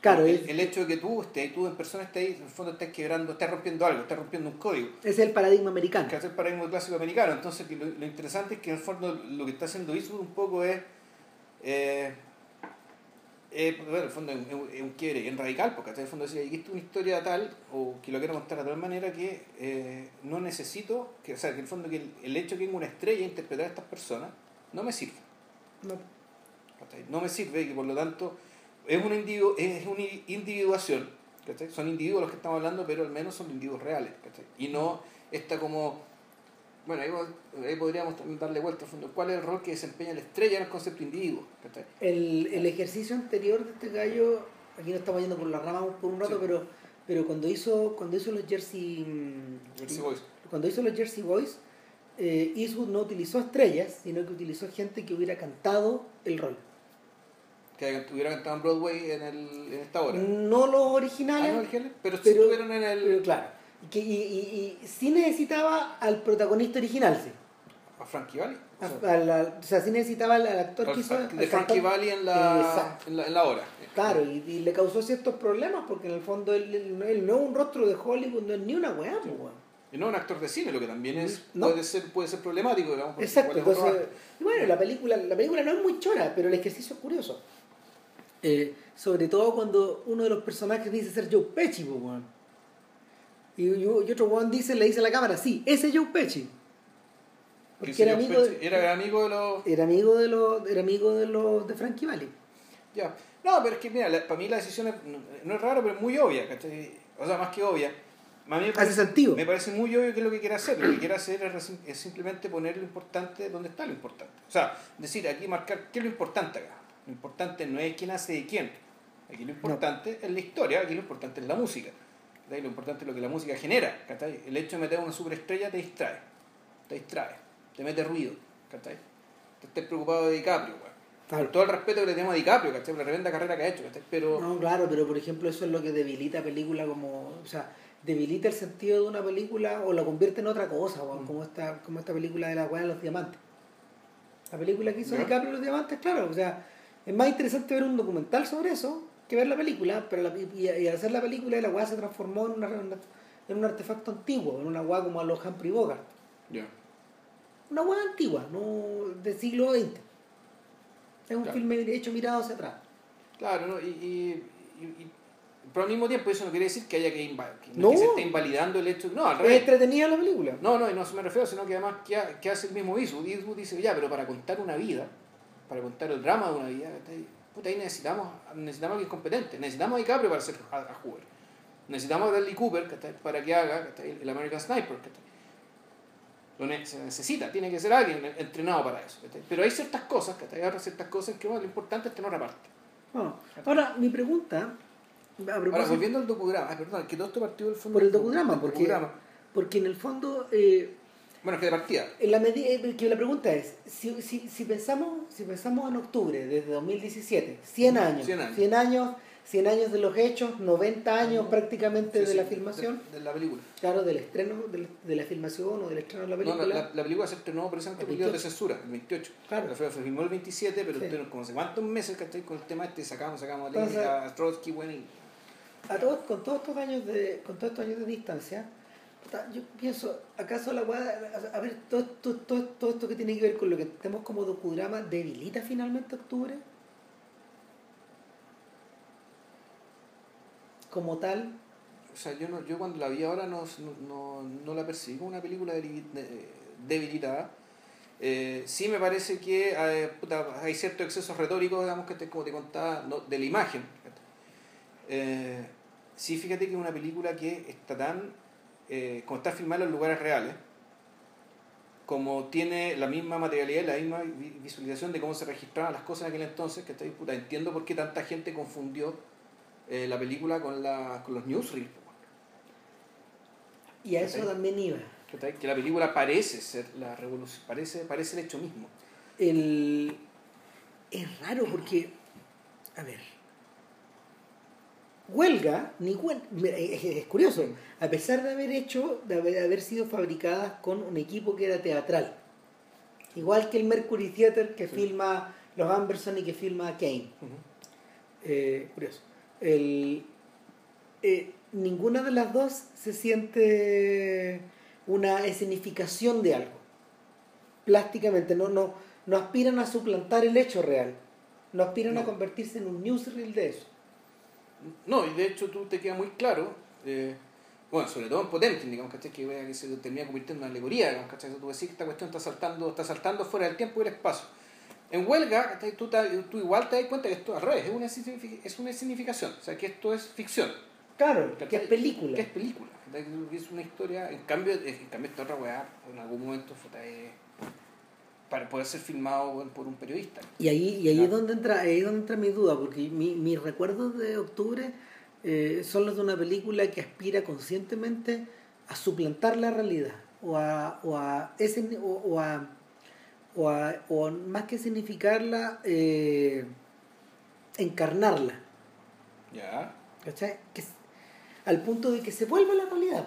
Claro, el, es- el hecho de que tú estés ahí, tú en persona estés ahí, en el fondo estés quebrando, estés rompiendo algo, estés rompiendo un código. Es el paradigma americano. que es el paradigma clásico americano. Entonces, lo interesante es que en el fondo lo que está haciendo Eastwood un poco es. Eh, eh, bueno, en el fondo es un, es un- quiebre bien radical, porque en el fondo decía, aquí está una historia tal, o que lo quiero contar de tal manera que eh, no necesito, que, o sea, que en el fondo que el, el hecho de que tenga una estrella e interpretar a estas personas no me sirve. No. No me sirve y que por lo tanto es una, individu es una individuación. ¿cachai? Son individuos los que estamos hablando, pero al menos son individuos reales. ¿cachai? Y no esta como... Bueno, ahí, ahí podríamos también darle vuelta al fondo. ¿Cuál es el rol que desempeña la estrella en el concepto individuo? El, el ejercicio anterior de este gallo, aquí no estamos yendo por la rama por un rato, Sí. pero, pero cuando hizo cuando hizo los Jersey, Jersey Boys. cuando hizo los Jersey Boys, eh, Eastwood no utilizó estrellas, sino que utilizó gente que hubiera cantado el rol. Que hubiera cantado en Broadway en, el, en esta hora. No los Ah, originales, no, originales, pero, pero- estuvieron en el... pero claro. Y, que, y, y, sí necesitaba al protagonista original, sí. A Frankie Valli. O A- sea, a la- o sea, sí necesitaba al, al actor al- que hizo. de Frankie. Valli en la, en la, en la hora. Claro, y, y le causó ciertos problemas porque en el fondo él, él no- él no es un rostro de Hollywood, no es ni una weá, pues, weón. Y no un actor de cine, lo que también es No. puede ser puede ser problemático, digamos. Exacto, entonces, y bueno, la película, la película no es muy chora, pero el ejercicio es curioso. Eh, sobre todo cuando uno de los personajes dice ser Joe Pesci, pues, weón. Y, y- otro weón dice, le dice a la cámara, sí, ese es Joe Pesci. Que Porque era amigo, de, era amigo de los era amigo de los, era amigo de los de Frankie Valli. ya. No pero es que mira la- para mí la decisión es- no, es rara pero es muy obvia o sea más que obvia. A mí me Hace parece, sentido. me parece muy obvio que es lo que quiere hacer. Lo que quiere hacer es, es simplemente poner lo importante donde está lo importante. O sea decir aquí marcar qué es lo importante acá. Lo importante no es quién hace de quién. Aquí lo importante es la historia aquí lo importante es la música ¿cachai? lo importante es lo que la música genera ¿cachai? el hecho de meter una superestrella te distrae te distrae te mete ruido ¿cachai? te estés preocupado de DiCaprio weón. Claro. Con todo el respeto que le tenemos a DiCaprio, ¿cachai? Por la tremenda carrera que ha hecho, ¿cachai? Pero, No, claro, pero por ejemplo eso es lo que debilita película como, o sea, debilita el sentido de una película o la convierte en otra cosa, Mm. como esta como esta película de la weá de los diamantes. La película que hizo ¿Ya? DiCaprio los diamantes, claro, o sea, es más interesante ver un documental sobre eso que ver la película, pero la- y, y al hacer la película la weá se transformó en, una, en un artefacto antiguo, en una weá como a los Humphrey Bogart. ya. Una weá antigua, no del siglo XX. Es un Claro. filme hecho mirado hacia atrás. Claro, ¿no? Y, y, y- y- pero al mismo tiempo eso no quiere decir que haya que, inva- que, No. que se esté invalidando el hecho. No, al Es revés. entretenida la película. No, no, y no se me refiero, sino que además, ¿qué, ha- qué hace el mismo Eastwood? Eastwood dice, ya, pero para contar una vida, para contar el drama de una vida. Puta, ahí necesitamos, necesitamos a alguien competente. Necesitamos a DiCaprio para hacer a, a jugar. Necesitamos a Bradley Cooper ¿cachai? para que haga ¿cachai? el American Sniper. ¿cachai? Lo ne- se necesita, tiene que ser alguien entrenado para eso. Pero hay ciertas cosas, ¿cachai? Hay ciertas cosas que bueno, lo importante es que no reparte. Bueno, ahora, mi pregunta, Ahora, volviendo al docudrama, perdón, que todo esto partió del fondo por el docudrama, porque, docudrama. porque en el fondo, eh, Bueno, que de partida. En la, eh, que la pregunta es, si, si, si, pensamos, si pensamos en octubre, desde 2017, 100 años, 100 años, 100 años, 100 años de los hechos, 90 años prácticamente Sí, de sí, la filmación, De, de la película. claro, del estreno de, de la filmación o del estreno de la No, película. la, la, la película se estrenó precisamente El por videos de 28. censura, el 28. Claro. La se filmó el 27, pero Sí. tuvieron como no sé cuántos meses que estoy con el tema este, sacamos, sacamos Entonces- a Trotsky, bueno, y a todos, con todos estos años de, con todos estos años de distancia, yo pienso, ¿acaso la weá, a ver, todo, todo, todo, todo esto que tiene que ver con lo que tenemos como docudrama, debilita finalmente octubre? Como tal, O sea, yo, no, yo cuando la vi ahora no, no, no, la percibí como una película debilitada. Eh, sí me parece que eh, hay ciertos excesos retóricos, digamos, que te, como te contaba, no, de la imagen. Eh, sí, fíjate que es una película que está tan... Eh, como está filmada en lugares reales, como tiene la misma materialidad y la misma vi- visualización de cómo se registraban las cosas en aquel entonces, que estoy puta, entiendo por qué tanta gente confundió eh, la película con, la, con los newsreels. y a eso también iba. Que la película parece ser la revolución, parece, parece el hecho mismo. El... Es raro porque, a ver, huelga, ni huel- mira, es, es curioso, a pesar de haber hecho, de haber, haber sido fabricadas con un equipo que era teatral, igual que el Mercury Theater que Sí. filma los Amberson y que filma Kane. Eh, curioso. El, eh, ninguna de las dos se siente una escenificación de algo. Plásticamente, no, no, no aspiran a suplantar el hecho real. No aspiran a convertirse en un newsreel de eso. No, y de hecho tú te queda muy claro, eh, bueno, sobre todo en Potemkin, digamos, ¿cachai? Que, que se termina convirtiendo en una alegoría, digamos, ¿cachai? Tú decís que esta cuestión está saltando, está saltando fuera del tiempo y el espacio. En huelga. Tú, tú igual te das cuenta que esto al revés, es una, es una significación, o sea, que esto es ficción. Claro, ¿cachai? que es película. Que es película, es una historia, en cambio, en cambio esta otra weá, en algún momento eh, para poder ser filmado bueno, por un periodista. Y ahí, y ahí Claro. es donde entra, ahí es donde entra mi duda, porque mi- mis recuerdos de octubre eh, son los de una película que aspira conscientemente a suplantar la realidad, o a, o a, ese, o, o a, o a- o más que significarla, eh, encarnarla, Ya. ¿cachai? Que, al punto de que se vuelve la realidad.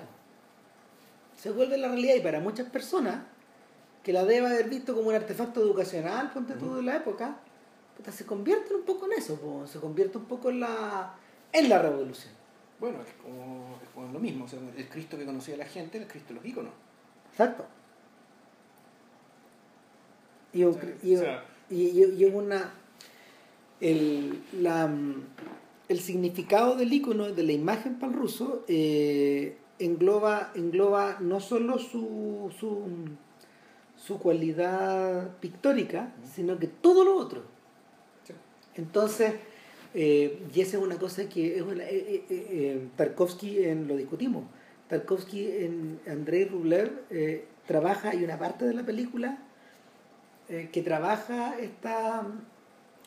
Se vuelve la realidad y para muchas personas que la debe haber visto como un artefacto educacional, ponte tú de la época, puta, se convierte un poco en eso, se convierte un poco en la, en la revolución. Bueno, es como, es como lo mismo, o sea, el Cristo que conocía la gente, el Cristo de los íconos. Exacto. Y, un- O sea, y- es una. El, la, el significado del icono, de la imagen para el ruso, eh, engloba, engloba no solo su, su, su cualidad pictórica, sino que todo lo otro. Entonces, eh, y esa es una cosa que es una, eh, eh, Tarkovsky en, lo discutimos. Tarkovsky en Andrei Rublev trabaja, hay una parte de la película que trabaja esta,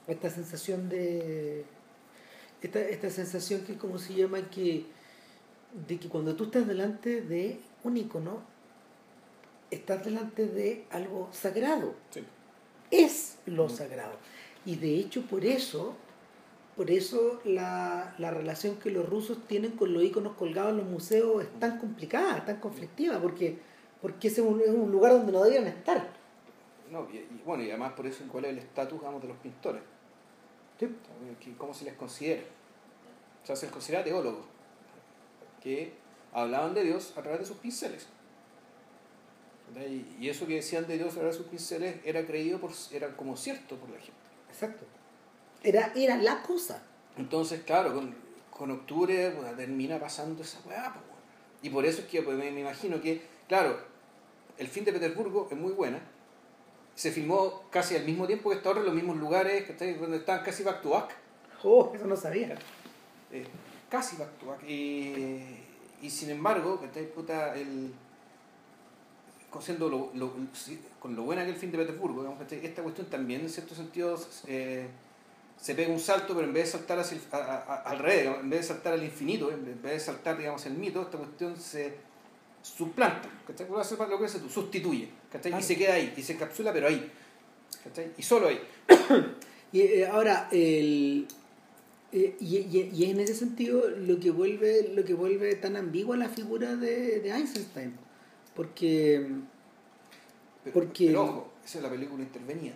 esta sensación de. Esta, esta sensación que, como se llama? Que, de que cuando tú estás delante de un icono, estás delante de algo sagrado Sí. es lo sagrado. Y de hecho por eso, por eso la, la relación que los rusos tienen con los iconos colgados en los museos es tan complicada, es tan conflictiva, porque, porque ese es un, es un lugar donde no deberían estar. No, y, y bueno, y además por eso cuál es el estatus de los pintores. ¿Cómo se les considera? O sea, se les considera teólogos, que hablaban de Dios a través de sus pinceles. ¿Verdad? Y, eso que decían de Dios a través de sus pinceles era creído, por, era como cierto por la gente. Exacto. Era, era la cosa. Entonces, claro, con, con octubre bueno, termina pasando esa weá. pues. Y por eso es que pues, me, me imagino que, claro, el fin de Petersburgo es muy buena. Se filmó casi al mismo tiempo que esta otra en los mismos lugares, que está- donde estaban casi back to back. Oh, eso no sabía. eh, casi back to back. Y, y sin embargo, que está puta el siendo lo, lo- con lo buena que el fin de Petersburgo, esta cuestión también en cierto sentido eh, se pega un salto, pero en vez de saltar hacia el- a- a- a- al revés, digamos, en vez de saltar al infinito, en vez de saltar digamos el mito, esta cuestión se suplanta, ¿cachai? Lo que tú, sustituye, ¿cachai? Y se queda ahí, y se encapsula, pero ahí, ¿cachai? Y solo ahí. Y eh, ahora, el, eh, y, y- y en ese sentido lo que vuelve, lo que vuelve tan ambigua la figura de, de Einstein. Porque, Pero, Porque- pero ojo, esa es la película intervenida.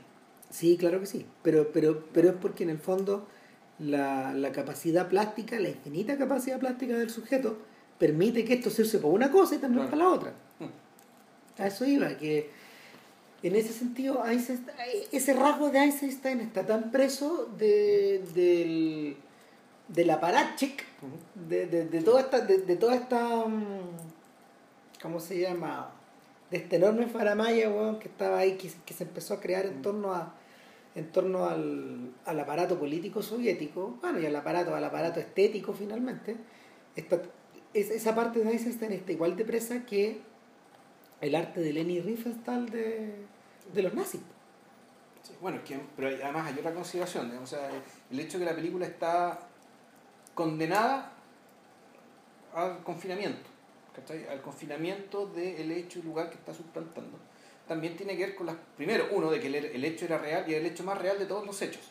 sí, claro que sí, pero, pero, pero es porque en el fondo la, la capacidad plástica, la infinita capacidad plástica del sujeto, permite que esto se use para una cosa y también Claro. para la otra. Mm. A eso iba, que en ese sentido Einstein- ese rasgo de Einstein está tan preso de, del, del aparachic, de, de, de toda esta, de, de toda esta mm, ¿cómo se llama? de esta enorme faramaya weón, que estaba ahí, que, se- que se empezó a crear en torno a en torno al, al aparato político soviético, bueno, y al aparato, al aparato estético finalmente, esta, es- esa parte de Einstein está igual de presa que el arte de Leni Riefenstahl de, de los nazis. Sí, bueno, es que, pero además hay otra consideración, digamos, o sea, el hecho de que la película está condenada al confinamiento, ¿cachai? al confinamiento del hecho y lugar que está suplantando, también tiene que ver con las, primero, uno, de que el, el hecho era real y el hecho más real de todos los hechos.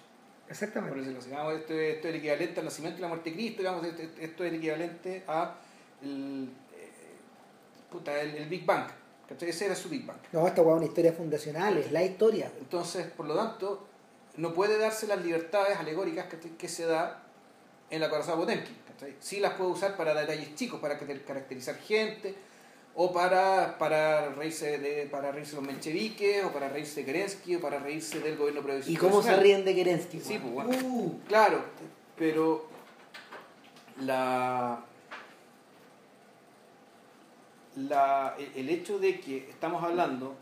Por Exactamente. decirlo así, digamos, esto, es- esto es el equivalente al nacimiento y la muerte de Cristo, digamos, esto, esto es el equivalente a el, eh, puta, el, el Big Bang, ¿cachai? ese era su Big Bang. No, esta es una historia fundacional, es la historia. Entonces, por lo tanto, no puede darse las libertades alegóricas que, que se da en la corazón Potemkin. ¿Cachai? Sí las puede usar para detalles chicos, para caracterizar gente, o para, para, reírse de, para reírse de los mencheviques, o para reírse de Kerensky, o para reírse del gobierno ¿Y previsional. cómo se ríen de Kerensky? Sí, pues, bueno. Uh, Claro, pero la, la, el- el hecho de que estamos hablando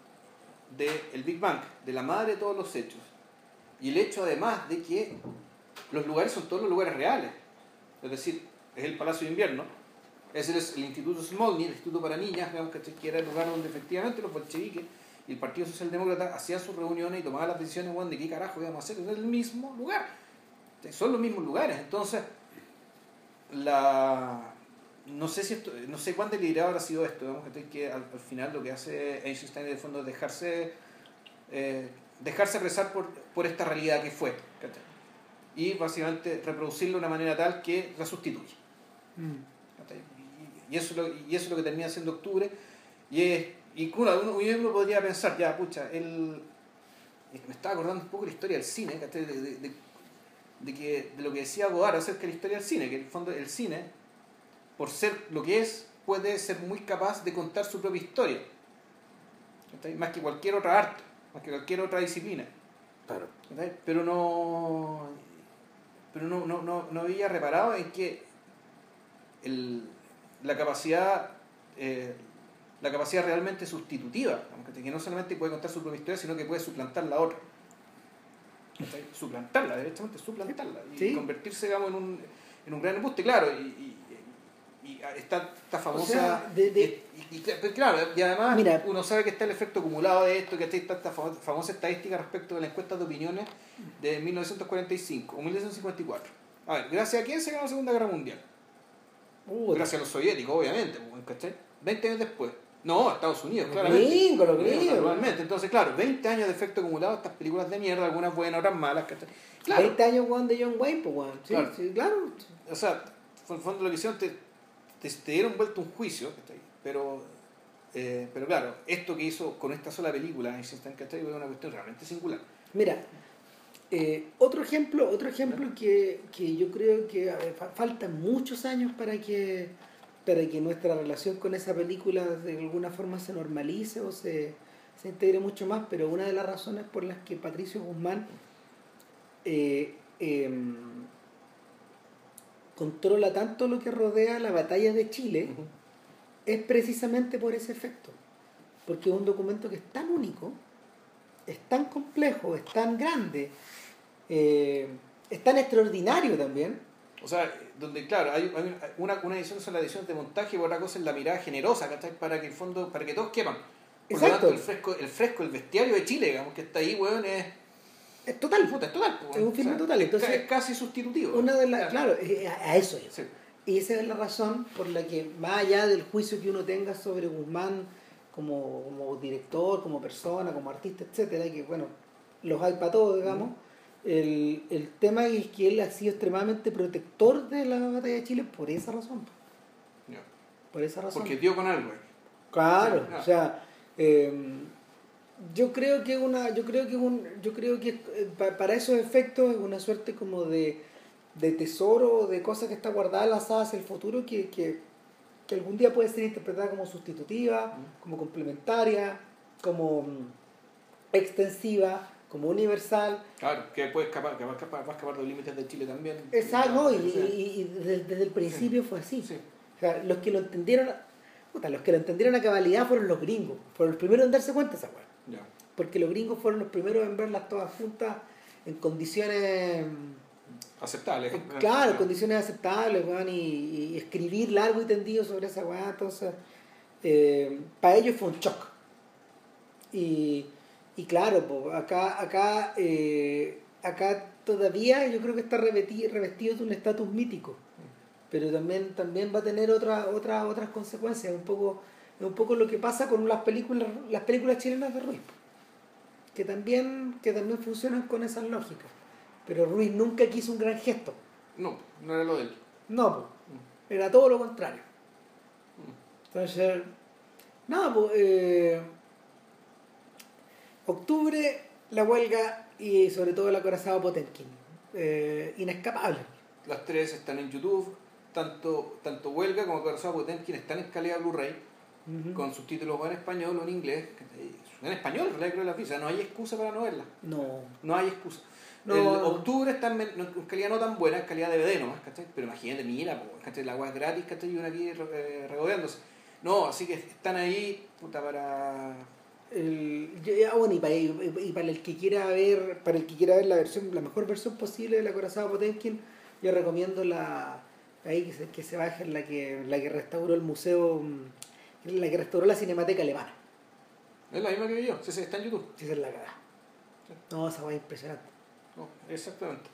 del Big Bang, de la madre de todos los hechos, y el hecho además de que los lugares son todos los lugares reales, es decir, es el Palacio de Invierno, es el, el Instituto Smolny, el Instituto para Niñas, digamos, que era el lugar donde efectivamente los bolcheviques y el Partido Socialdemócrata hacían sus reuniones y tomaban las decisiones de qué carajo íbamos a hacer, es el mismo lugar, son los mismos lugares, entonces la no sé si esto, no sé cuán deliberado habrá sido esto, que al, al final lo que hace Einstein de fondo es dejarse eh, dejarse apresar por, por esta realidad que fue. Y básicamente reproducirlo de una manera tal que la sustituye mm. y, y eso es lo, y eso es lo que termina siendo octubre y es y uno, uno, uno podría pensar ya pucha él me estaba acordando un poco de la historia del cine. De, de, de, de que, de lo que decía Godard acerca de la historia del cine que en el fondo el cine por ser lo que es puede ser muy capaz de contar su propia historia más que cualquier otra arte más que cualquier otra disciplina Claro. pero no pero no, no, no, no había reparado en que el, la capacidad eh, la capacidad realmente sustitutiva que no solamente puede contar su propia historia sino que puede suplantar la otra suplantarla directamente suplantarla y Sí. convertirse digamos en un, en un gran embuste claro y, y, y está esta famosa sea, de- de- y, y- y- claro y además Mira. uno sabe que está el efecto acumulado de esto que está esta famo- famosa estadística respecto de la encuesta de opiniones de 1945 o 1954 a ver gracias a quién se ganó la segunda guerra mundial gracias a los soviéticos obviamente pues, ¿cachai? 20 años después no Estados Unidos los Gringos, gringos. naturalmente entonces claro 20 años de efecto acumulado estas películas de mierda algunas buenas otras malas ¿cachai? claro 20 años weón, de John Wayne, pues weón. Sí, Claro. sí, claro. o sea, en el fondo lo que hicieron, te, te, te dieron vuelto un juicio, pero, eh, pero claro, esto que hizo con esta sola película, Einstein, ¿cachai? Fue una cuestión realmente singular. Mira, eh, otro ejemplo, otro ejemplo que, que yo creo que ver, fa- faltan muchos años para que para que nuestra relación con esa película de alguna forma se normalice o se, se integre mucho más, pero una de las razones por las que Patricio Guzmán eh, em, controla tanto lo que rodea la batalla de Chile es precisamente por ese efecto. Porque es un documento que es tan único, es tan complejo, es tan grande, eh, es tan extraordinario también. O sea, donde, claro, hay, hay una, una edición son las ediciones de montaje y otra cosa es la mirada generosa, ¿cachai? Para que el fondo, para que todos quepan. Por lo Exacto. tanto, el fresco, el fresco, el bestiario de Chile, digamos, que está ahí, weón, es, Es total. puta, es total. pues, Es un filme total, es entonces- es casi sustitutivo. Una de las, claro, eh, a eso es. Sí. Y esa es la razón por la que, más allá del juicio que uno tenga sobre Guzmán como, como director, como persona, como artista, etcétera, que bueno, los hay para todos, digamos, el, el tema es que él ha sido extremadamente protector de la batalla de Chile por esa razón. Por esa razón. Porque dio con algo. Claro, o sea, eh, yo creo que una, yo creo que un, yo creo que eh, pa- para esos efectos es una suerte como de, de tesoro, de cosas que está guardada lanzada hacia el futuro que, que, que algún día puede ser interpretada como sustitutiva, como complementaria, como mm, extensiva, como universal. Claro, que puede escapar, que va a escapar, va a escapar de los límites de Chile también. Exacto, y, y- y desde, desde el principio fue así. Sí. O sea, los que lo entendieron, puta, los que lo entendieron a cabalidad fueron los gringos, fueron los primeros en darse cuenta de esa weá. Porque los gringos fueron los primeros en verlas todas juntas en condiciones, Aceptable. en- claro, en condiciones aceptables, weón, y, y escribir largo y tendido sobre esa weá. Entonces, eh, para ellos fue un shock. Y, y claro, po, acá, acá, eh, acá todavía yo creo que está revesti- revestido de un estatus mítico. Pero también, también va a tener otra, otra, otras consecuencias. Un poco, es un poco lo que pasa con las películas, las películas chilenas de Ruiz. Que también, que también funcionan con esas lógicas. Pero Ruiz nunca quiso un gran gesto. No, no era lo de él. No, era todo lo contrario. Entonces, nada, pues, eh, octubre, la huelga y sobre todo el acorazado Potemkin. Eh, inescapable. Las tres están en YouTube. Tanto, tanto Huelga como Corazón Potemkin están en calidad Blu-ray. Con subtítulos o en español o en inglés. En español, en realidad creo la pizza. No hay excusa para no verla. No. No hay excusa. No. El octubre está en, calidad no tan buena, en calidad de DVD nomás, ¿cachai? Pero imagínate, mira, ¿cachai? La agua es gratis, ¿cachai? Y uno aquí eh, regodeándose. No, así que están ahí, puta, para... El, yo- ah, bueno, y para, y, y para el que quiera ver, para el que quiera ver la versión, la mejor versión posible del acorazado Potemkin, yo recomiendo la ahí que se, que se baje la que la que restauró el museo, mm, la que restauró la Cinemateca Alemana. Es la misma que vi yo, sí, sí, está en YouTube. Sí, esa es la cara. No, esa va impresionante. No, exactamente.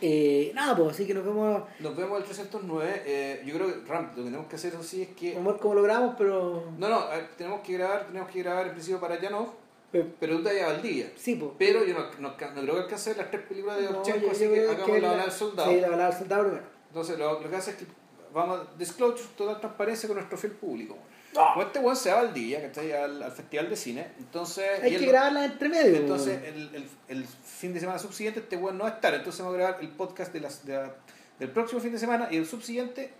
Eh, nada, pues así que nos vemos. Nos vemos el 309. eh, yo creo que, Ram, lo que tenemos que hacer, eso sí, es que... Vamos a ver cómo lo grabamos, pero. No, no, ver, tenemos que grabar, tenemos que grabar en principio para Janov, pero- pero tú te vayas al día. sí, pues. Pero yo no, no, no creo que alcance las tres películas de No, Orchenko, yo- así que hagamos la balada del soldado. Sí, la balada del soldado primero. Entonces, lo, lo que hace es que vamos a disclosure, total transparencia con nuestro fiel público. Ah. Como este weón se va al día, ¿cachai? Al, al festival de cine. Entonces, Hay que no- grabarla entre medio. entonces el, el, el fin de semana subsiguiente este weón no va a estar. Entonces vamos a grabar el podcast de las, de la- del próximo fin de semana y el subsiguiente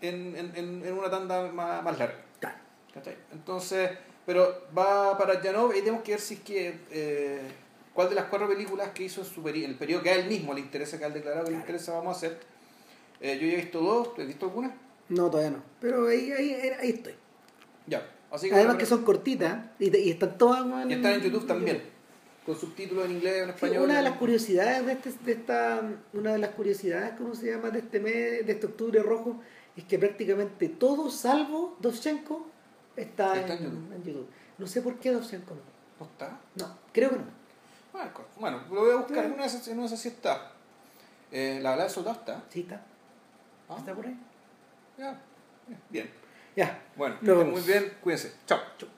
en, en, en, una tanda más, más larga. Claro. ¿cachai? Entonces, pero va para Janov y tenemos que ver si es que eh, cuál de las cuatro películas que hizo en, su peri- en el periodo que a él mismo le interesa, que a él declarado que le interesa, vamos a hacer. Eh, yo ya he visto dos, ¿tú has visto alguna? No, todavía no. Pero ahí, ahí, ahí estoy. Ya. Así que Además que son cortitas y, y están todas weón, y están en YouTube también, con subtítulos en inglés, en Sí, español. una de en- las curiosidades de, este, de esta, una de las curiosidades, ¿cómo se llama? De este mes, de este octubre rojo, es que prácticamente todo salvo Dovchenko está, Está en en, YouTube. en YouTube. No sé por qué Dovchenko no. ¿No está? No, creo que no. Bueno, lo voy a buscar, Sí. en una de esas, en sí está. Eh, la del soldado está. Sí está. Ah, ¿Está por ahí? ya. Bien. Ya. Bueno, que estén muy bien, cuídense. Chao. Chau.